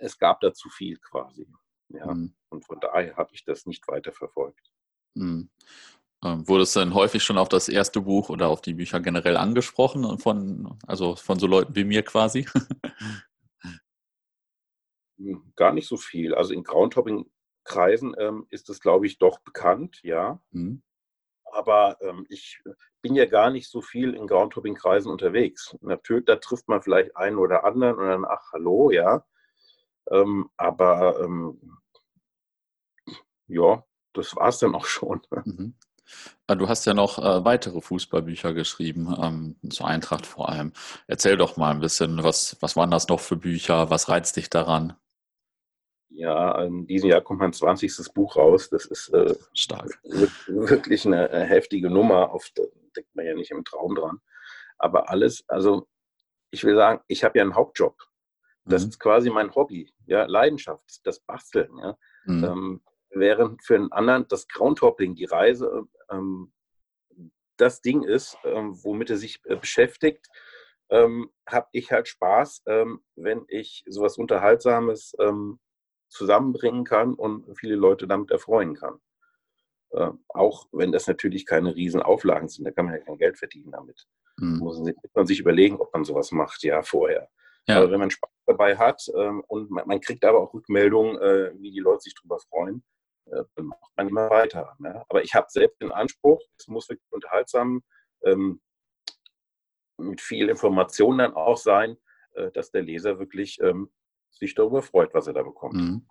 Speaker 2: es gab da zu viel quasi. Ja. Mhm. Und von daher habe ich das nicht weiter verfolgt.
Speaker 1: Mhm. Ähm, wurde es dann häufig schon auf das erste Buch oder auf die Bücher generell angesprochen, von, also von so Leuten wie mir quasi?
Speaker 2: Hm, gar nicht so viel. Also in Groundhopping-Kreisen ähm, ist es, glaube ich, doch bekannt, ja. Mhm. Aber ähm, ich bin ja gar nicht so viel in Groundhopping-Kreisen unterwegs. Natürlich, da trifft man vielleicht einen oder anderen und dann, ach, hallo, ja. Ähm, aber ähm, ja, das war es dann auch schon. Mhm.
Speaker 1: Ah, du hast ja noch äh, weitere Fußballbücher geschrieben, ähm, zur Eintracht vor allem. Erzähl doch mal ein bisschen, was, was waren das noch für Bücher? Was reizt dich daran?
Speaker 2: Ja, in diesem Jahr kommt mein 20. Buch raus. Das ist äh, stark. Wirklich eine äh, heftige Nummer. Da denkt man ja nicht im Traum dran. Aber alles, also ich will sagen, ich habe ja einen Hauptjob. Das mhm. ist quasi mein Hobby, ja, Leidenschaft, das Basteln. Ja. Mhm. Ähm, während für einen anderen das Groundhopping, die Reise, ähm, das Ding ist, ähm, womit er sich äh, beschäftigt, ähm, habe ich halt Spaß, ähm, wenn ich sowas Unterhaltsames ähm, zusammenbringen kann und viele Leute damit erfreuen kann. Äh, auch wenn das natürlich keine riesen Auflagen sind, da kann man ja kein Geld verdienen damit. Mhm. Muss man sich überlegen, ob man sowas macht, ja, vorher. Ja. Aber wenn man Spaß dabei hat ähm, und man, man, kriegt aber auch Rückmeldungen, äh, wie die Leute sich darüber freuen, macht man immer weiter. Ne? Aber ich habe selbst den Anspruch, es muss wirklich unterhaltsam ähm, mit viel Information dann auch sein, äh, dass der Leser wirklich ähm, sich darüber freut, was er da bekommt. Mhm.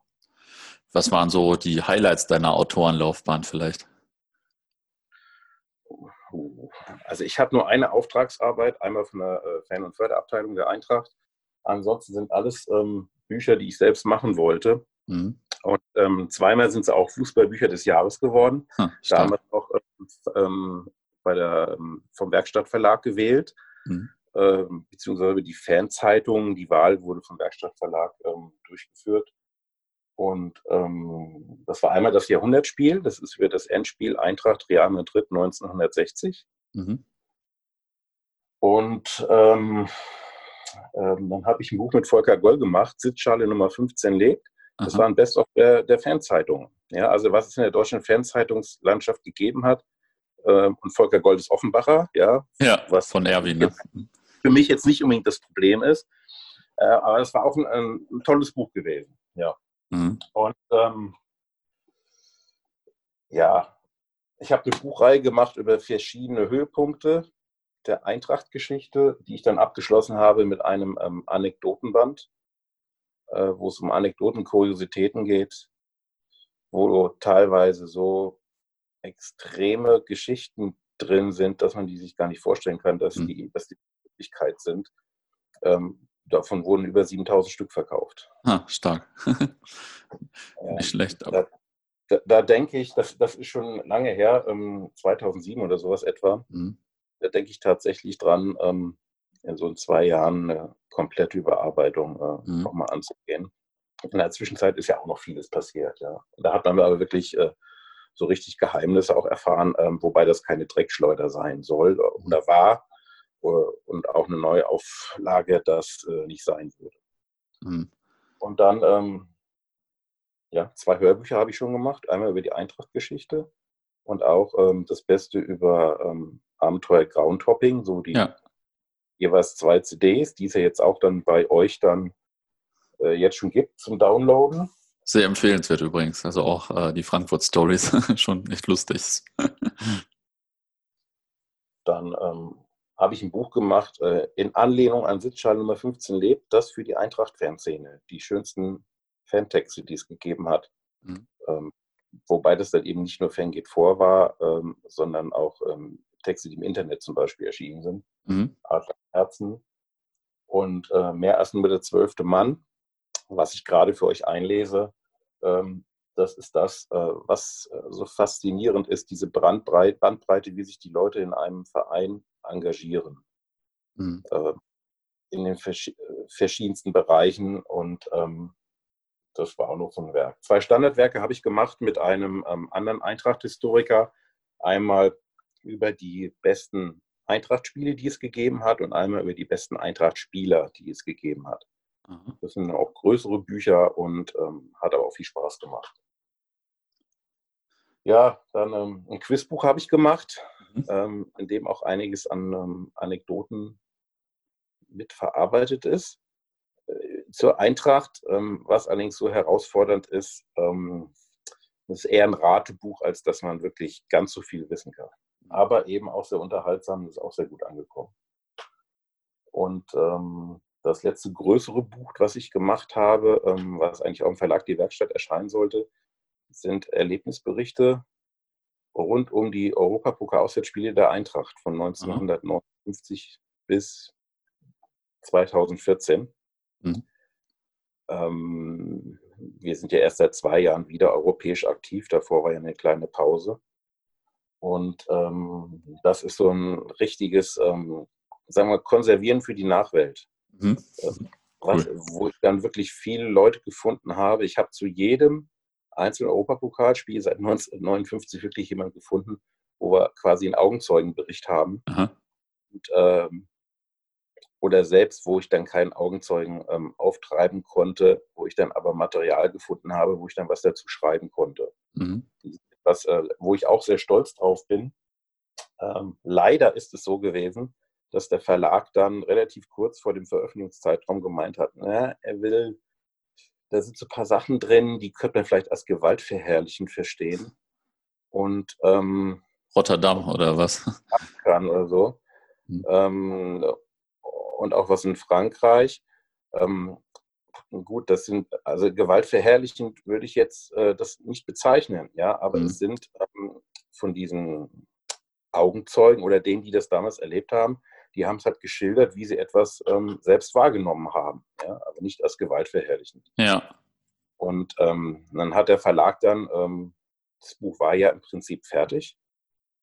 Speaker 1: Was waren so die Highlights deiner Autorenlaufbahn vielleicht?
Speaker 2: Uh, also ich habe nur eine Auftragsarbeit, einmal von der äh, Fan- und Förderabteilung der Eintracht. Ansonsten sind alles ähm, Bücher, die ich selbst machen wollte. Mhm. Und ähm, zweimal sind es auch Fußballbücher des Jahres geworden. Hm, da haben wir auch ähm, bei der, ähm, vom Werkstattverlag gewählt, mhm. ähm, beziehungsweise die Fanzeitung. Die Wahl wurde vom Werkstattverlag ähm, durchgeführt. Und ähm, das war einmal das Jahrhundertspiel, das ist über das Endspiel Eintracht Real Madrid 1960. Mhm. Und ähm, ähm, dann habe ich ein Buch mit Volker Goll gemacht, Sitzschale Nummer 15 lebt. Das Aha. war ein Best-of der, der Fanzeitungen. Ja, also was es in der deutschen Fanzeitungslandschaft gegeben hat. Ähm, und Volker Gold ist Offenbacher, ja.
Speaker 1: Ja, was von Erwin. Ne?
Speaker 2: Für mich jetzt nicht unbedingt das Problem ist. Äh, aber es war auch ein, ein, ein, tolles Buch gewesen. Ja. Mhm. Und ähm, ja, ich habe eine Buchreihe gemacht über verschiedene Höhepunkte der Eintracht-Geschichte, die ich dann abgeschlossen habe mit einem ähm, Anekdotenband, äh, wo es um Anekdoten, Kuriositäten geht, wo teilweise so extreme Geschichten drin sind, dass man die sich gar nicht vorstellen kann, dass mhm. die, dass die Möglichkeit sind. Ähm, davon wurden über 7000 Stück verkauft.
Speaker 1: Ah, stark. nicht schlecht,
Speaker 2: aber. Da, da, denke ich, das, das ist schon lange her, ähm, 2007 oder sowas etwa. Mhm. Da denke ich tatsächlich dran, ähm, in so zwei Jahren eine komplette Überarbeitung äh, mhm. nochmal anzugehen. In der Zwischenzeit ist ja auch noch vieles passiert. Ja. Da hat man aber wirklich äh, so richtig Geheimnisse auch erfahren, ähm, wobei das keine Dreckschleuder sein soll oder war äh, und auch eine Neuauflage das äh, nicht sein würde. Mhm. Und dann, ähm, ja, zwei Hörbücher habe ich schon gemacht. Einmal über die Eintracht-Geschichte und auch ähm, das Beste über ähm, Abenteuer Groundhopping, so die ja. Jeweils zwei CDs, die es ja jetzt auch dann bei euch dann äh, jetzt schon gibt zum Downloaden.
Speaker 1: Sehr empfehlenswert übrigens. Also auch äh, die Frankfurt Stories schon echt lustig.
Speaker 2: Dann ähm, habe ich ein Buch gemacht äh, in Anlehnung an Sitzschal Nummer 15 lebt, das für die Eintracht-Fanszene. Die schönsten Fantexte, die es gegeben hat. Mhm. Ähm, wobei das dann eben nicht nur Fan geht vor war, ähm, sondern auch ähm, Texte, die im Internet zum Beispiel erschienen sind. Mhm. Adler Herzen und äh, mehr als nur der zwölfte Mann was ich gerade für euch einlese, ähm, das ist das, äh, was äh, so faszinierend ist, diese Bandbreite, Bandbreite, wie sich die Leute in einem Verein engagieren. Mhm. Äh, in den verschiedensten Bereichen und ähm, das war auch noch so ein Werk. Zwei Standardwerke habe ich gemacht mit einem ähm, anderen Eintracht-Historiker. Einmal über die besten Eintracht-Spiele, die es gegeben hat und einmal über die besten Eintracht-Spieler, die es gegeben hat. Mhm. Das sind auch größere Bücher und ähm, hat aber auch viel Spaß gemacht. Ja, dann ähm, ein Quizbuch habe ich gemacht, mhm. ähm, in dem auch einiges an ähm, Anekdoten mitverarbeitet ist. Äh, zur Eintracht, ähm, was allerdings so herausfordernd ist, ähm, ist eher ein Ratebuch, als dass man wirklich ganz so viel wissen kann. Aber eben auch sehr unterhaltsam, ist auch sehr gut angekommen. Und ähm, das letzte größere Buch, was ich gemacht habe, ähm, was eigentlich auch im Verlag Die Werkstatt erscheinen sollte, sind Erlebnisberichte rund um die Europapokal-Auswärtsspiele der Eintracht von 1959 mhm. bis 2014. Mhm. Ähm, wir sind ja erst seit zwei Jahren wieder europäisch aktiv. Davor war ja eine kleine Pause. Und ähm, das ist so ein richtiges, ähm, sagen wir, Konservieren für die Nachwelt. Mhm. Was, cool. Wo ich dann wirklich viele Leute gefunden habe. Ich habe zu jedem einzelnen Europapokalspiel seit 1959 wirklich jemanden gefunden, wo wir quasi einen Augenzeugenbericht haben. Und, ähm, oder selbst, wo ich dann keinen Augenzeugen ähm, auftreiben konnte, wo ich dann aber Material gefunden habe, wo ich dann was dazu schreiben konnte. Mhm. Was, äh, wo ich auch sehr stolz drauf bin. Ähm, leider ist es so gewesen, dass der Verlag dann relativ kurz vor dem Veröffentlichungszeitraum gemeint hat, na, er will, da sind so ein paar Sachen drin, die könnte man vielleicht als gewaltverherrlichend verstehen. Und ähm,
Speaker 1: Rotterdam oder was?
Speaker 2: Kann oder so. Hm. Ähm, und auch was in Frankreich. Ähm, gut, das sind, also gewaltverherrlichend würde ich jetzt äh, das nicht bezeichnen, ja, aber hm. es sind ähm, von diesen Augenzeugen oder denen, die das damals erlebt haben, die haben es halt geschildert, wie sie etwas ähm, selbst wahrgenommen haben, ja, aber nicht als gewaltverherrlichend.
Speaker 1: Ja.
Speaker 2: Und ähm, dann hat der Verlag dann, ähm, das Buch war ja im Prinzip fertig,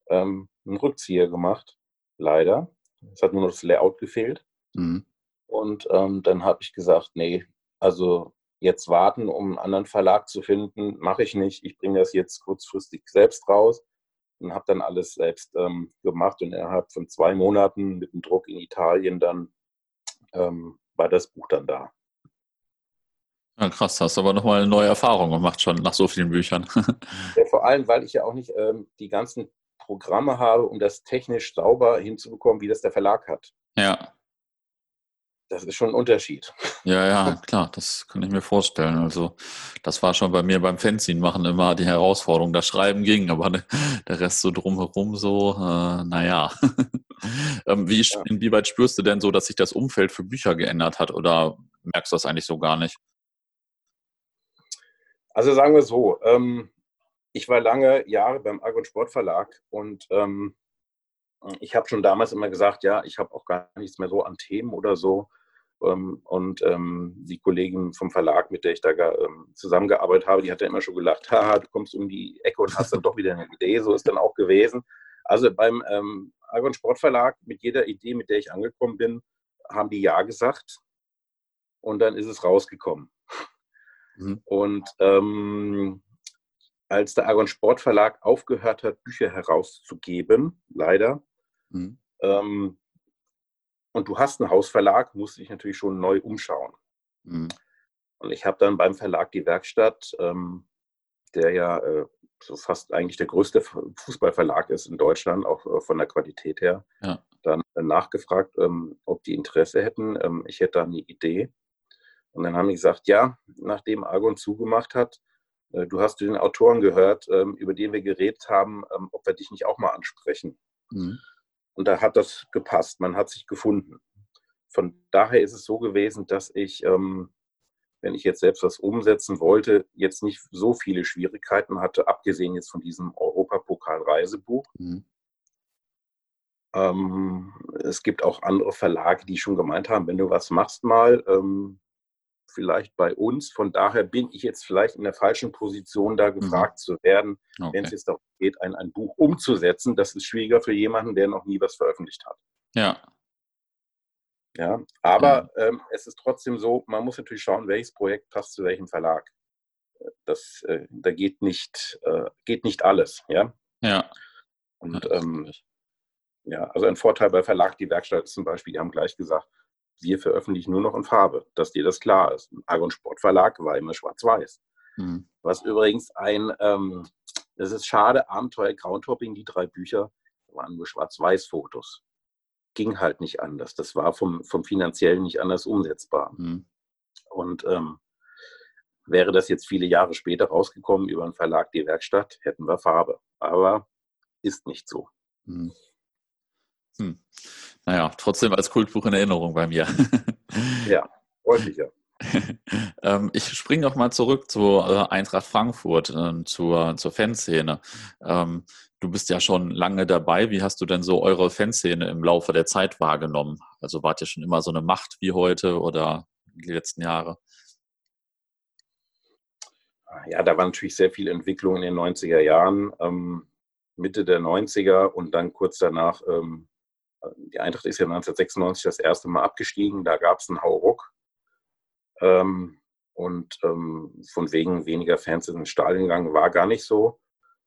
Speaker 2: ähm, einen Rückzieher gemacht, leider. Es hat nur noch das Layout gefehlt. Mhm. Und ähm, dann habe ich gesagt, nee, also jetzt warten, um einen anderen Verlag zu finden, mache ich nicht. Ich bringe das jetzt kurzfristig selbst raus und habe dann alles selbst ähm, gemacht. Und innerhalb von zwei Monaten mit dem Druck in Italien dann ähm, war das Buch dann da.
Speaker 1: Ja, krass, hast aber nochmal eine neue Erfahrung gemacht, schon nach so vielen Büchern.
Speaker 2: ja, vor allem, weil ich ja auch nicht ähm, die ganzen Programme habe, um das technisch sauber hinzubekommen, wie das der Verlag hat.
Speaker 1: Ja
Speaker 2: das ist schon ein Unterschied.
Speaker 1: Ja, ja, klar, das kann ich mir vorstellen. Also das war schon bei mir beim Fanzine machen immer die Herausforderung. Das Schreiben ging, aber der Rest so drumherum so, äh, naja. ähm, wie, ja. Inwieweit spürst du denn so, dass sich das Umfeld für Bücher geändert hat oder merkst du das eigentlich so gar nicht?
Speaker 2: Also sagen wir so, ähm, ich war lange Jahre beim Argon Sportverlag und ähm, ich habe schon damals immer gesagt, ja, ich habe auch gar nichts mehr so an Themen oder so. Ähm, und ähm, die Kollegin vom Verlag, mit der ich da ähm, zusammengearbeitet habe, die hat ja immer schon gelacht, haha, du kommst um die Ecke und hast dann doch wieder eine Idee. So ist dann auch gewesen. Also beim ähm, Argon Sportverlag, mit jeder Idee, mit der ich angekommen bin, haben die Ja gesagt. Und dann ist es rausgekommen. Mhm. Und ähm, als der Argon Sportverlag aufgehört hat, Bücher herauszugeben, leider, mhm. ähm, und du hast einen Hausverlag, musst dich natürlich schon neu umschauen. Mhm. Und ich habe dann beim Verlag Die Werkstatt, ähm, der ja äh, so fast eigentlich der größte Fußballverlag ist in Deutschland, auch äh, von der Qualität her, ja. dann äh, nachgefragt, ähm, ob die Interesse hätten. Ähm, ich hätte da eine Idee. Und dann haben die gesagt, ja, nachdem Argon zugemacht hat, äh, du hast den Autoren gehört, ähm, über den wir geredet haben, ähm, ob wir dich nicht auch mal ansprechen. Mhm. Und da hat das gepasst, man hat sich gefunden. Von daher ist es so gewesen, dass ich, ähm, wenn ich jetzt selbst was umsetzen wollte, jetzt nicht so viele Schwierigkeiten hatte, abgesehen jetzt von diesem Europapokal-Reisebuch. Mhm. Ähm, es gibt auch andere Verlage, die schon gemeint haben, wenn du was machst mal, ähm, vielleicht bei uns. Von daher bin ich jetzt vielleicht in der falschen Position, da mhm. gefragt mhm. zu werden, okay. wenn es jetzt darum geht, ein, ein Buch umzusetzen. Das ist schwieriger für jemanden, der noch nie was veröffentlicht hat.
Speaker 1: Ja.
Speaker 2: Ja, aber ja. Ähm, es ist trotzdem so, man muss natürlich schauen, welches Projekt passt zu welchem Verlag. Das, äh, da geht nicht, äh, geht nicht alles, ja.
Speaker 1: Ja.
Speaker 2: Und ähm, ja, also ein Vorteil bei Verlag, die Werkstatt zum Beispiel, die haben gleich gesagt, wir veröffentlichen nur noch in Farbe, dass dir das klar ist. Argon Sportverlag war immer schwarz-weiß. Mhm. Was übrigens ein, ähm, das ist schade, Abenteuer Groundhopping, die drei Bücher waren nur Schwarz-Weiß-Fotos. Ging halt nicht anders. Das war vom, vom finanziellen nicht anders umsetzbar. Mhm. Und ähm, wäre das jetzt viele Jahre später rausgekommen über einen Verlag, die Werkstatt, hätten wir Farbe. Aber ist nicht so. Mhm.
Speaker 1: Hm. Naja, trotzdem als Kultbuch in Erinnerung bei mir.
Speaker 2: ja, ja.
Speaker 1: ähm, ich springe noch mal zurück zur äh, Eintracht Frankfurt, äh, zur, zur Fanszene. Ähm, du bist ja schon lange dabei. Wie hast du denn so eure Fanszene im Laufe der Zeit wahrgenommen? Also wart ihr schon immer so eine Macht wie heute oder die letzten Jahre?
Speaker 2: Ja, da war natürlich sehr viel Entwicklung in den 90er Jahren. Ähm, Mitte der 90er und dann kurz danach ähm, die Eintracht ist ja 1996 das erste Mal abgestiegen, da gab es einen Hauruck. Ähm, und ähm, von wegen weniger Fans in den Stadion gegangen, war gar nicht so.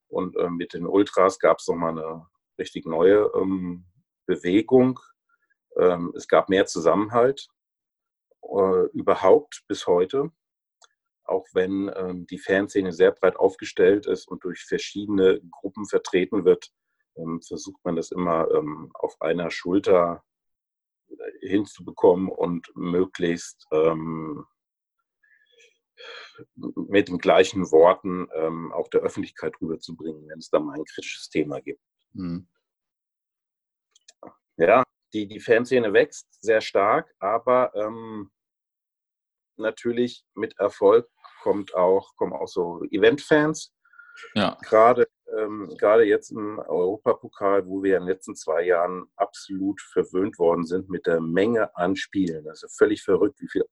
Speaker 2: Und ähm, mit den Ultras gab es nochmal eine richtig neue ähm, Bewegung. Ähm, es gab mehr Zusammenhalt äh, überhaupt bis heute. Auch wenn ähm, die Fanszene sehr breit aufgestellt ist und durch verschiedene Gruppen vertreten wird, versucht man das immer ähm, auf einer Schulter äh, hinzubekommen und möglichst ähm, mit den gleichen Worten ähm, auch der Öffentlichkeit rüberzubringen, wenn es da mal ein kritisches Thema gibt. Mhm. Ja, die, die Fanszene wächst sehr stark, aber ähm, natürlich mit Erfolg kommt auch, kommen auch so Eventfans. Ja. Gerade ähm, gerade jetzt im Europapokal, wo wir in den letzten zwei Jahren absolut verwöhnt worden sind mit der Menge an Spielen. Das ist völlig verrückt, wie viele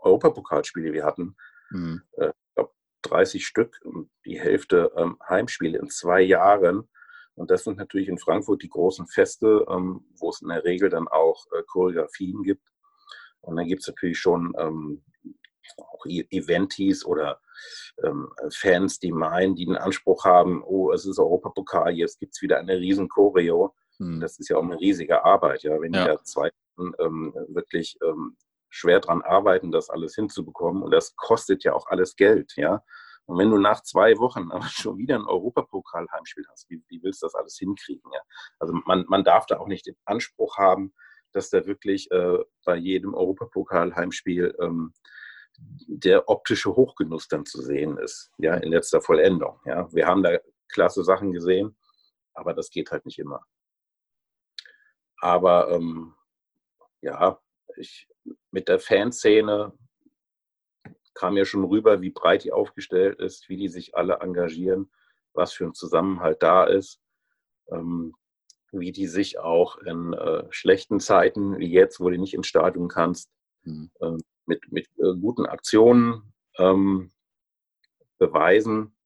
Speaker 2: Europapokalspiele wir hatten. Mhm. Äh, ich glaube, 30 Stück, die Hälfte ähm, Heimspiele in zwei Jahren. Und das sind natürlich in Frankfurt die großen Feste, ähm, wo es in der Regel dann auch äh, Choreografien gibt. Und dann gibt es natürlich schon ähm, auch e-, Eventis oder ähm, Fans, die meinen, die den Anspruch haben, oh, es ist Europapokal, jetzt gibt es wieder eine riesen Choreo. Hm. Das ist ja auch eine riesige Arbeit, ja, wenn ja. die da zwei ähm, wirklich ähm, schwer dran arbeiten, das alles hinzubekommen. Und das kostet ja auch alles Geld, ja. Und wenn du nach zwei Wochen aber schon wieder ein Europapokal-Heimspiel hast, wie, wie, willst du das alles hinkriegen? Ja? Also man, man darf da auch nicht den Anspruch haben, dass da wirklich äh, bei jedem Europapokal-Heimspiel ähm, der optische Hochgenuss dann zu sehen ist, ja, in letzter Vollendung. Ja. Wir haben da klasse Sachen gesehen, aber das geht halt nicht immer. Aber ähm, ja, ich, mit der Fanszene kam ja schon rüber, wie breit die aufgestellt ist, wie die sich alle engagieren, was für ein Zusammenhalt da ist, ähm, wie die sich auch in äh, schlechten Zeiten, wie jetzt, wo du nicht ins Stadion kannst, mhm. äh, mit, mit äh, guten Aktionen ähm, beweisen,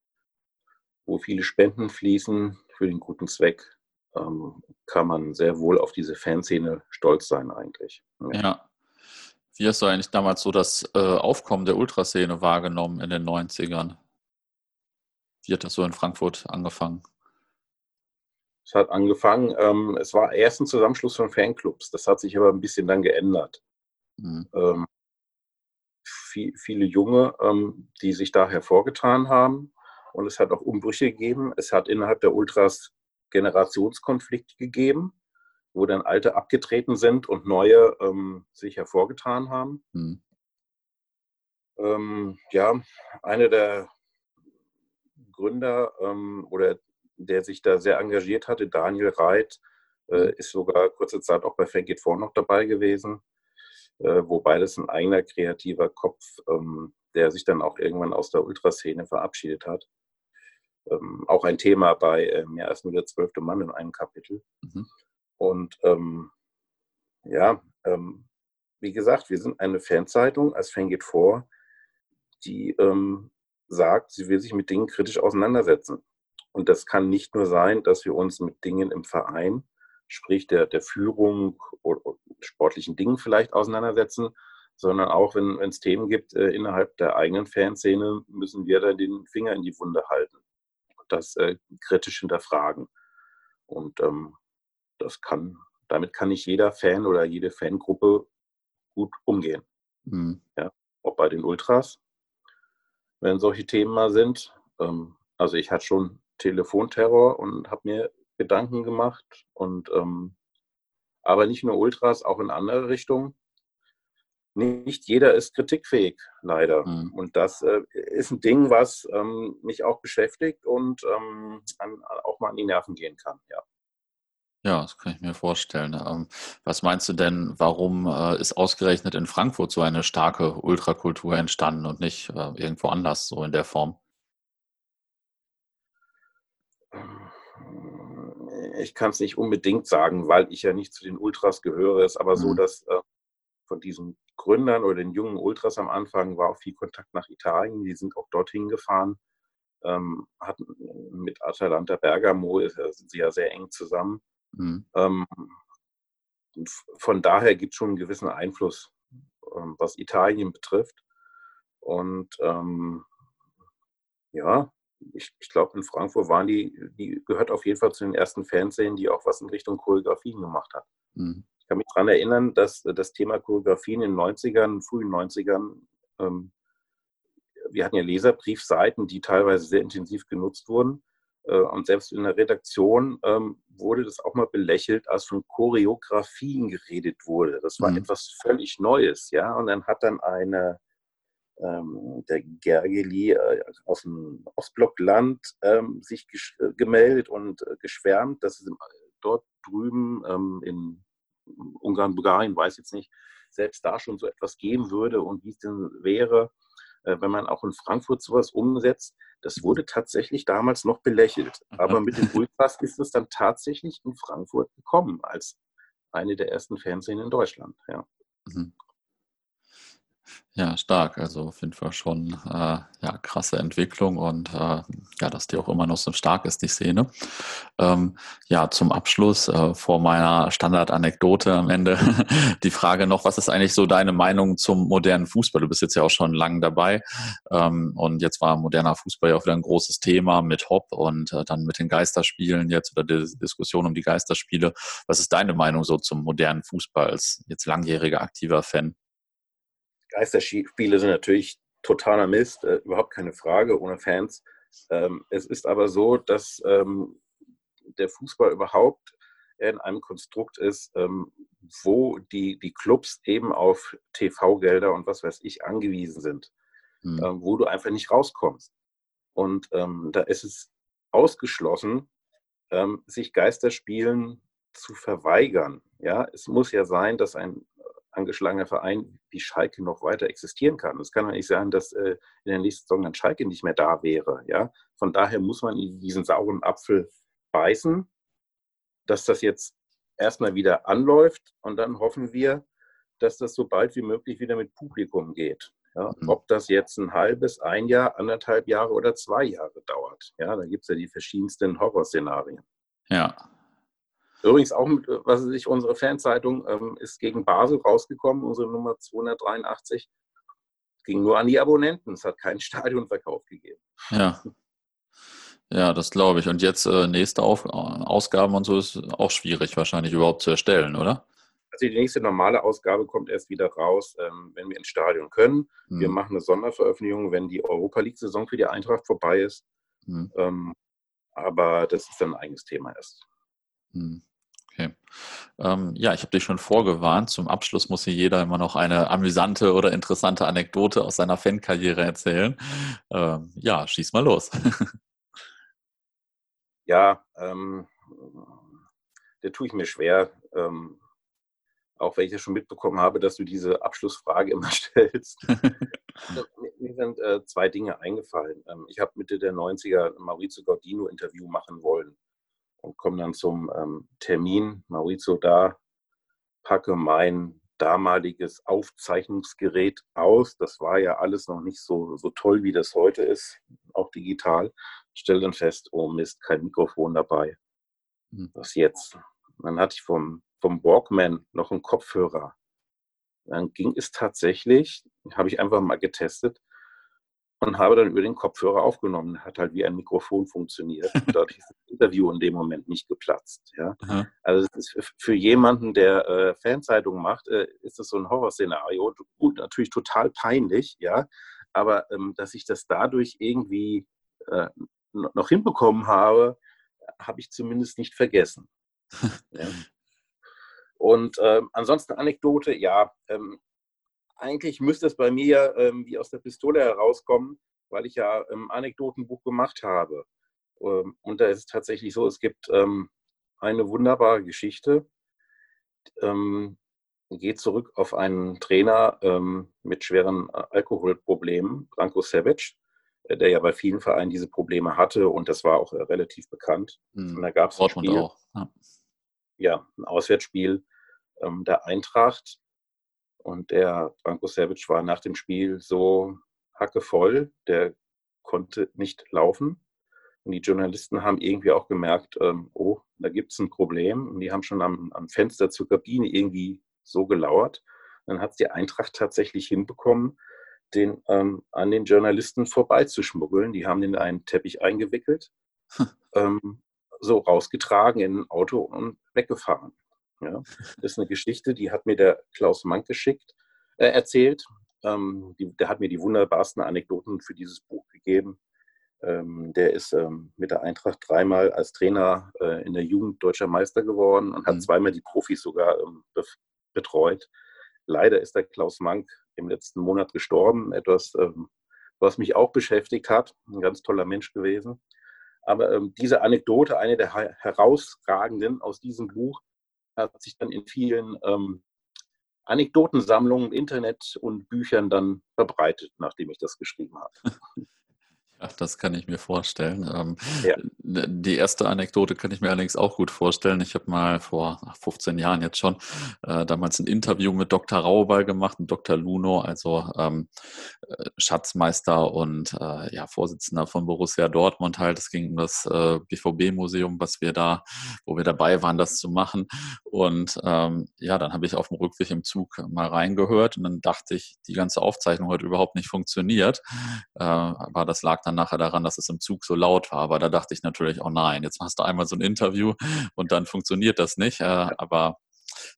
Speaker 2: wo viele Spenden fließen für den guten Zweck, ähm, kann man sehr wohl auf diese Fanszene stolz sein eigentlich.
Speaker 1: Ja. ja. Wie hast du eigentlich damals so das äh, Aufkommen der Ultraszene wahrgenommen in den 90ern? Wie hat das so in Frankfurt angefangen?
Speaker 2: Es hat angefangen, ähm, es war erst ein Zusammenschluss von Fanclubs. Das hat sich aber ein bisschen dann geändert. Mhm. Ähm, viel, viele Junge, ähm, die sich da hervorgetan haben. Und es hat auch Umbrüche gegeben. Es hat innerhalb der Ultras Generationskonflikte gegeben wo dann alte abgetreten sind und neue ähm, sich hervorgetan haben. Mhm. Ähm, ja, einer der Gründer ähm, oder der sich da sehr engagiert hatte, Daniel Reit, äh, ist sogar kurze Zeit auch bei It For noch dabei gewesen, äh, wobei das ein eigener kreativer Kopf, ähm, der sich dann auch irgendwann aus der Ultraszene verabschiedet hat. Ähm, auch ein Thema bei äh, mehr als nur der zwölfte Mann in einem Kapitel. Mhm. Und ähm, ja, ähm, wie gesagt, wir sind eine Fanzeitung als Fan geht vor, die ähm, sagt, sie will sich mit Dingen kritisch auseinandersetzen. Und das kann nicht nur sein, dass wir uns mit Dingen im Verein, sprich der, der Führung oder, oder sportlichen Dingen vielleicht auseinandersetzen, sondern auch wenn es Themen gibt äh, innerhalb der eigenen Fanszene, müssen wir da den Finger in die Wunde halten und das äh, kritisch hinterfragen. Und ähm, das kann, damit kann nicht jeder Fan oder jede Fangruppe gut umgehen. Mhm. Ja, auch bei den Ultras, wenn solche Themen mal sind. Ähm, also ich hatte schon Telefonterror und habe mir Gedanken gemacht und ähm, aber nicht nur Ultras, auch in andere Richtungen. Nicht jeder ist kritikfähig, leider. Mhm. Und das äh, ist ein Ding, was ähm, mich auch beschäftigt und ähm, an, auch mal an die Nerven gehen kann, ja.
Speaker 1: Ja, das kann ich mir vorstellen. Ähm, was meinst du denn, warum äh, ist ausgerechnet in Frankfurt so eine starke Ultrakultur entstanden und nicht äh, irgendwo anders so in der Form?
Speaker 2: Ich kann es nicht unbedingt sagen, weil ich ja nicht zu den Ultras gehöre. Es ist aber mhm. so, dass äh, von diesen Gründern oder den jungen Ultras am Anfang war auch viel Kontakt nach Italien. Die sind auch dorthin gefahren, ähm, hatten mit Atalanta Bergamo sind sie ja sehr eng zusammen. Mhm. Ähm, von daher gibt es schon einen gewissen Einfluss, ähm, was Italien betrifft. Und ähm, ja, ich, ich glaube, in Frankfurt waren die, die gehört auf jeden Fall zu den ersten Fernsehen, die auch was in Richtung Choreografien gemacht hat. Mhm. Ich kann mich daran erinnern, dass das Thema Choreografien in den 90ern, frühen 90ern, ähm, wir hatten ja Leserbriefseiten, die teilweise sehr intensiv genutzt wurden. Äh, und selbst in der Redaktion ähm, wurde das auch mal belächelt, als von Choreografien geredet wurde. Das war mhm. etwas völlig Neues, ja. Und dann hat dann eine, ähm, der Gergely äh, aus dem Ostblockland ähm, sich äh, gemeldet und äh, geschwärmt, dass es dort drüben ähm, in Ungarn, Bulgarien, weiß jetzt nicht, selbst da schon so etwas geben würde und wie es denn wäre, äh, wenn man auch in Frankfurt sowas umsetzt. Das wurde tatsächlich damals noch belächelt. Aber mit dem Ultras ist es dann tatsächlich in Frankfurt gekommen als eine der ersten Fernsehen in Deutschland. Ja. Mhm.
Speaker 1: Ja, stark. Also auf jeden Fall schon äh, ja, krasse Entwicklung und äh, ja, dass die auch immer noch so stark ist, die Szene. Ähm, ja, zum Abschluss äh, vor meiner Standardanekdote am Ende die Frage noch, was ist eigentlich so deine Meinung zum modernen Fußball? Du bist jetzt ja auch schon lange dabei ähm, und jetzt war moderner Fußball ja auch wieder ein großes Thema mit Hopp und äh, dann mit den Geisterspielen jetzt oder die Diskussion um die Geisterspiele. Was ist deine Meinung so zum modernen Fußball als jetzt langjähriger aktiver Fan?
Speaker 2: Geisterspiele sind natürlich totaler Mist, äh, überhaupt keine Frage, ohne Fans. Ähm, es ist aber so, dass ähm, der Fußball überhaupt in einem Konstrukt ist, ähm, wo die, die Clubs eben auf TV-Gelder und was weiß ich angewiesen sind, mhm. äh, wo du einfach nicht rauskommst. Und ähm, da ist es ausgeschlossen, ähm, sich Geisterspielen zu verweigern. Ja, es muss ja sein, dass ein angeschlagener Verein wie Schalke noch weiter existieren kann. Es kann ja nicht sein, dass äh, in der nächsten Saison dann Schalke nicht mehr da wäre. Ja? Von daher muss man in diesen sauren Apfel beißen, dass das jetzt erstmal wieder anläuft und dann hoffen wir, dass das so bald wie möglich wieder mit Publikum geht. Ja? Mhm. Ob das jetzt ein halbes, ein Jahr, anderthalb Jahre oder zwei Jahre dauert. Ja, da gibt es ja die verschiedensten Horrorszenarien.
Speaker 1: Ja,
Speaker 2: Übrigens auch, mit, was weiß ich, unsere Fanzeitung ähm, ist gegen Basel rausgekommen, unsere Nummer 283. Ging nur an die Abonnenten. Es hat keinen Stadionverkauf gegeben.
Speaker 1: Ja. Ja, das glaube ich. Und jetzt äh, nächste Auf Ausgaben und so ist auch schwierig wahrscheinlich überhaupt zu erstellen, oder?
Speaker 2: Also die nächste normale Ausgabe kommt erst wieder raus, ähm, wenn wir ins Stadion können. Hm. Wir machen eine Sonderveröffentlichung, wenn die Europa League-Saison für die Eintracht vorbei ist. Hm. Ähm, aber das ist dann ein eigenes Thema erst.
Speaker 1: Hm. Okay. Ähm, ja, ich habe dich schon vorgewarnt. Zum Abschluss muss hier jeder immer noch eine amüsante oder interessante Anekdote aus seiner Fankarriere erzählen. Ähm, ja, schieß mal los.
Speaker 2: ja, ähm, da tue ich mir schwer. Ähm, auch wenn ich ja schon mitbekommen habe, dass du diese Abschlussfrage immer stellst. mir sind äh, zwei Dinge eingefallen. Ähm, ich habe Mitte der 90er ein Maurizio Gordino-Interview machen wollen und komme dann zum ähm, Termin. Maurizio da, packe mein damaliges Aufzeichnungsgerät aus. Das war ja alles noch nicht so, so toll, wie das heute ist, auch digital. Stelle dann fest, oh Mist, kein Mikrofon dabei. Hm. Was jetzt? Dann hatte ich vom, vom Walkman noch einen Kopfhörer. Dann ging es tatsächlich, habe ich einfach mal getestet, und habe dann über den Kopfhörer aufgenommen. Hat halt wie ein Mikrofon funktioniert. Und dadurch ist das Interview in dem Moment nicht geplatzt. Ja? Also für jemanden, der äh, Fanzeitung macht, äh, ist das so ein Horrorszenario. Gut, natürlich total peinlich, ja. Aber ähm, dass ich das dadurch irgendwie äh, noch hinbekommen habe, habe ich zumindest nicht vergessen. ja. Und ähm, ansonsten Anekdote, ja, ähm, eigentlich müsste es bei mir ähm, wie aus der Pistole herauskommen, weil ich ja ein ähm, Anekdotenbuch gemacht habe. Ähm, und da ist es tatsächlich so, es gibt ähm, eine wunderbare Geschichte, ähm, geht zurück auf einen Trainer ähm, mit schweren äh, Alkoholproblemen, Branko Sevic, äh, der ja bei vielen Vereinen diese Probleme hatte und das war auch äh, relativ bekannt. Mhm. Und da gab es ein Spiel, auch. Ja. ja. ein Auswärtsspiel der Eintracht und der Branko Savic war nach dem Spiel so hackevoll, der konnte nicht laufen. Und die Journalisten haben irgendwie auch gemerkt, ähm, oh, da gibt es ein Problem. Und die haben schon am, am Fenster zur Kabine irgendwie so gelauert. Dann hat es die Eintracht tatsächlich hinbekommen, den ähm, an den Journalisten vorbeizuschmuggeln. Die haben den in einen Teppich eingewickelt, ähm, so rausgetragen in ein Auto und weggefahren. Ja, das ist eine Geschichte, die hat mir der Klaus Mank geschickt, äh, erzählt. Ähm, die, der hat mir die wunderbarsten Anekdoten für dieses Buch gegeben. Ähm, der ist ähm, mit der Eintracht dreimal als Trainer äh, in der Jugend deutscher Meister geworden und hat mhm. zweimal die Profis sogar ähm, be betreut. Leider ist der Klaus Mank im letzten Monat gestorben. Etwas, ähm, was mich auch beschäftigt hat. Ein ganz toller Mensch gewesen. Aber ähm, diese Anekdote, eine der herausragenden aus diesem Buch, hat sich dann in vielen ähm, Anekdotensammlungen, Internet und Büchern dann verbreitet, nachdem ich das geschrieben habe.
Speaker 1: Das kann ich mir vorstellen. Ähm, ja. Die erste Anekdote kann ich mir allerdings auch gut vorstellen. Ich habe mal vor 15 Jahren jetzt schon äh, damals ein Interview mit Dr. Raubal gemacht, und Dr. Luno, also ähm, äh, Schatzmeister und äh, ja, Vorsitzender von Borussia Dortmund halt. Es ging um das äh, BVB-Museum, was wir da, wo wir dabei waren, das zu machen. Und ähm, ja, dann habe ich auf dem Rückweg im Zug mal reingehört und dann dachte ich, die ganze Aufzeichnung hat überhaupt nicht funktioniert. Äh, aber das lag dann nachher daran, dass es im Zug so laut war. Aber da dachte ich natürlich, oh nein, jetzt machst du einmal so ein Interview und dann funktioniert das nicht. Äh, aber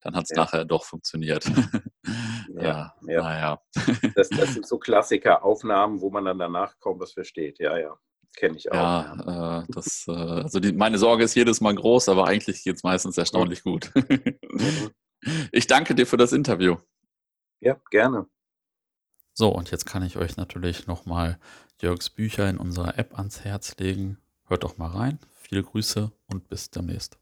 Speaker 1: dann hat es ja. nachher doch funktioniert.
Speaker 2: ja, ja. Naja. Das, das, sind so Klassiker-Aufnahmen, wo man dann danach kaum was versteht. Ja, ja. Kenne ich auch.
Speaker 1: Ja, ja. Äh, das, äh, also die, meine Sorge ist jedes Mal groß, aber eigentlich geht es meistens erstaunlich gut. Mhm. ich danke dir für das Interview.
Speaker 2: Ja, gerne.
Speaker 1: So, und jetzt kann ich euch natürlich nochmal Jörgs Bücher in unserer App ans Herz legen. Hört doch mal rein. Viele Grüße und bis demnächst.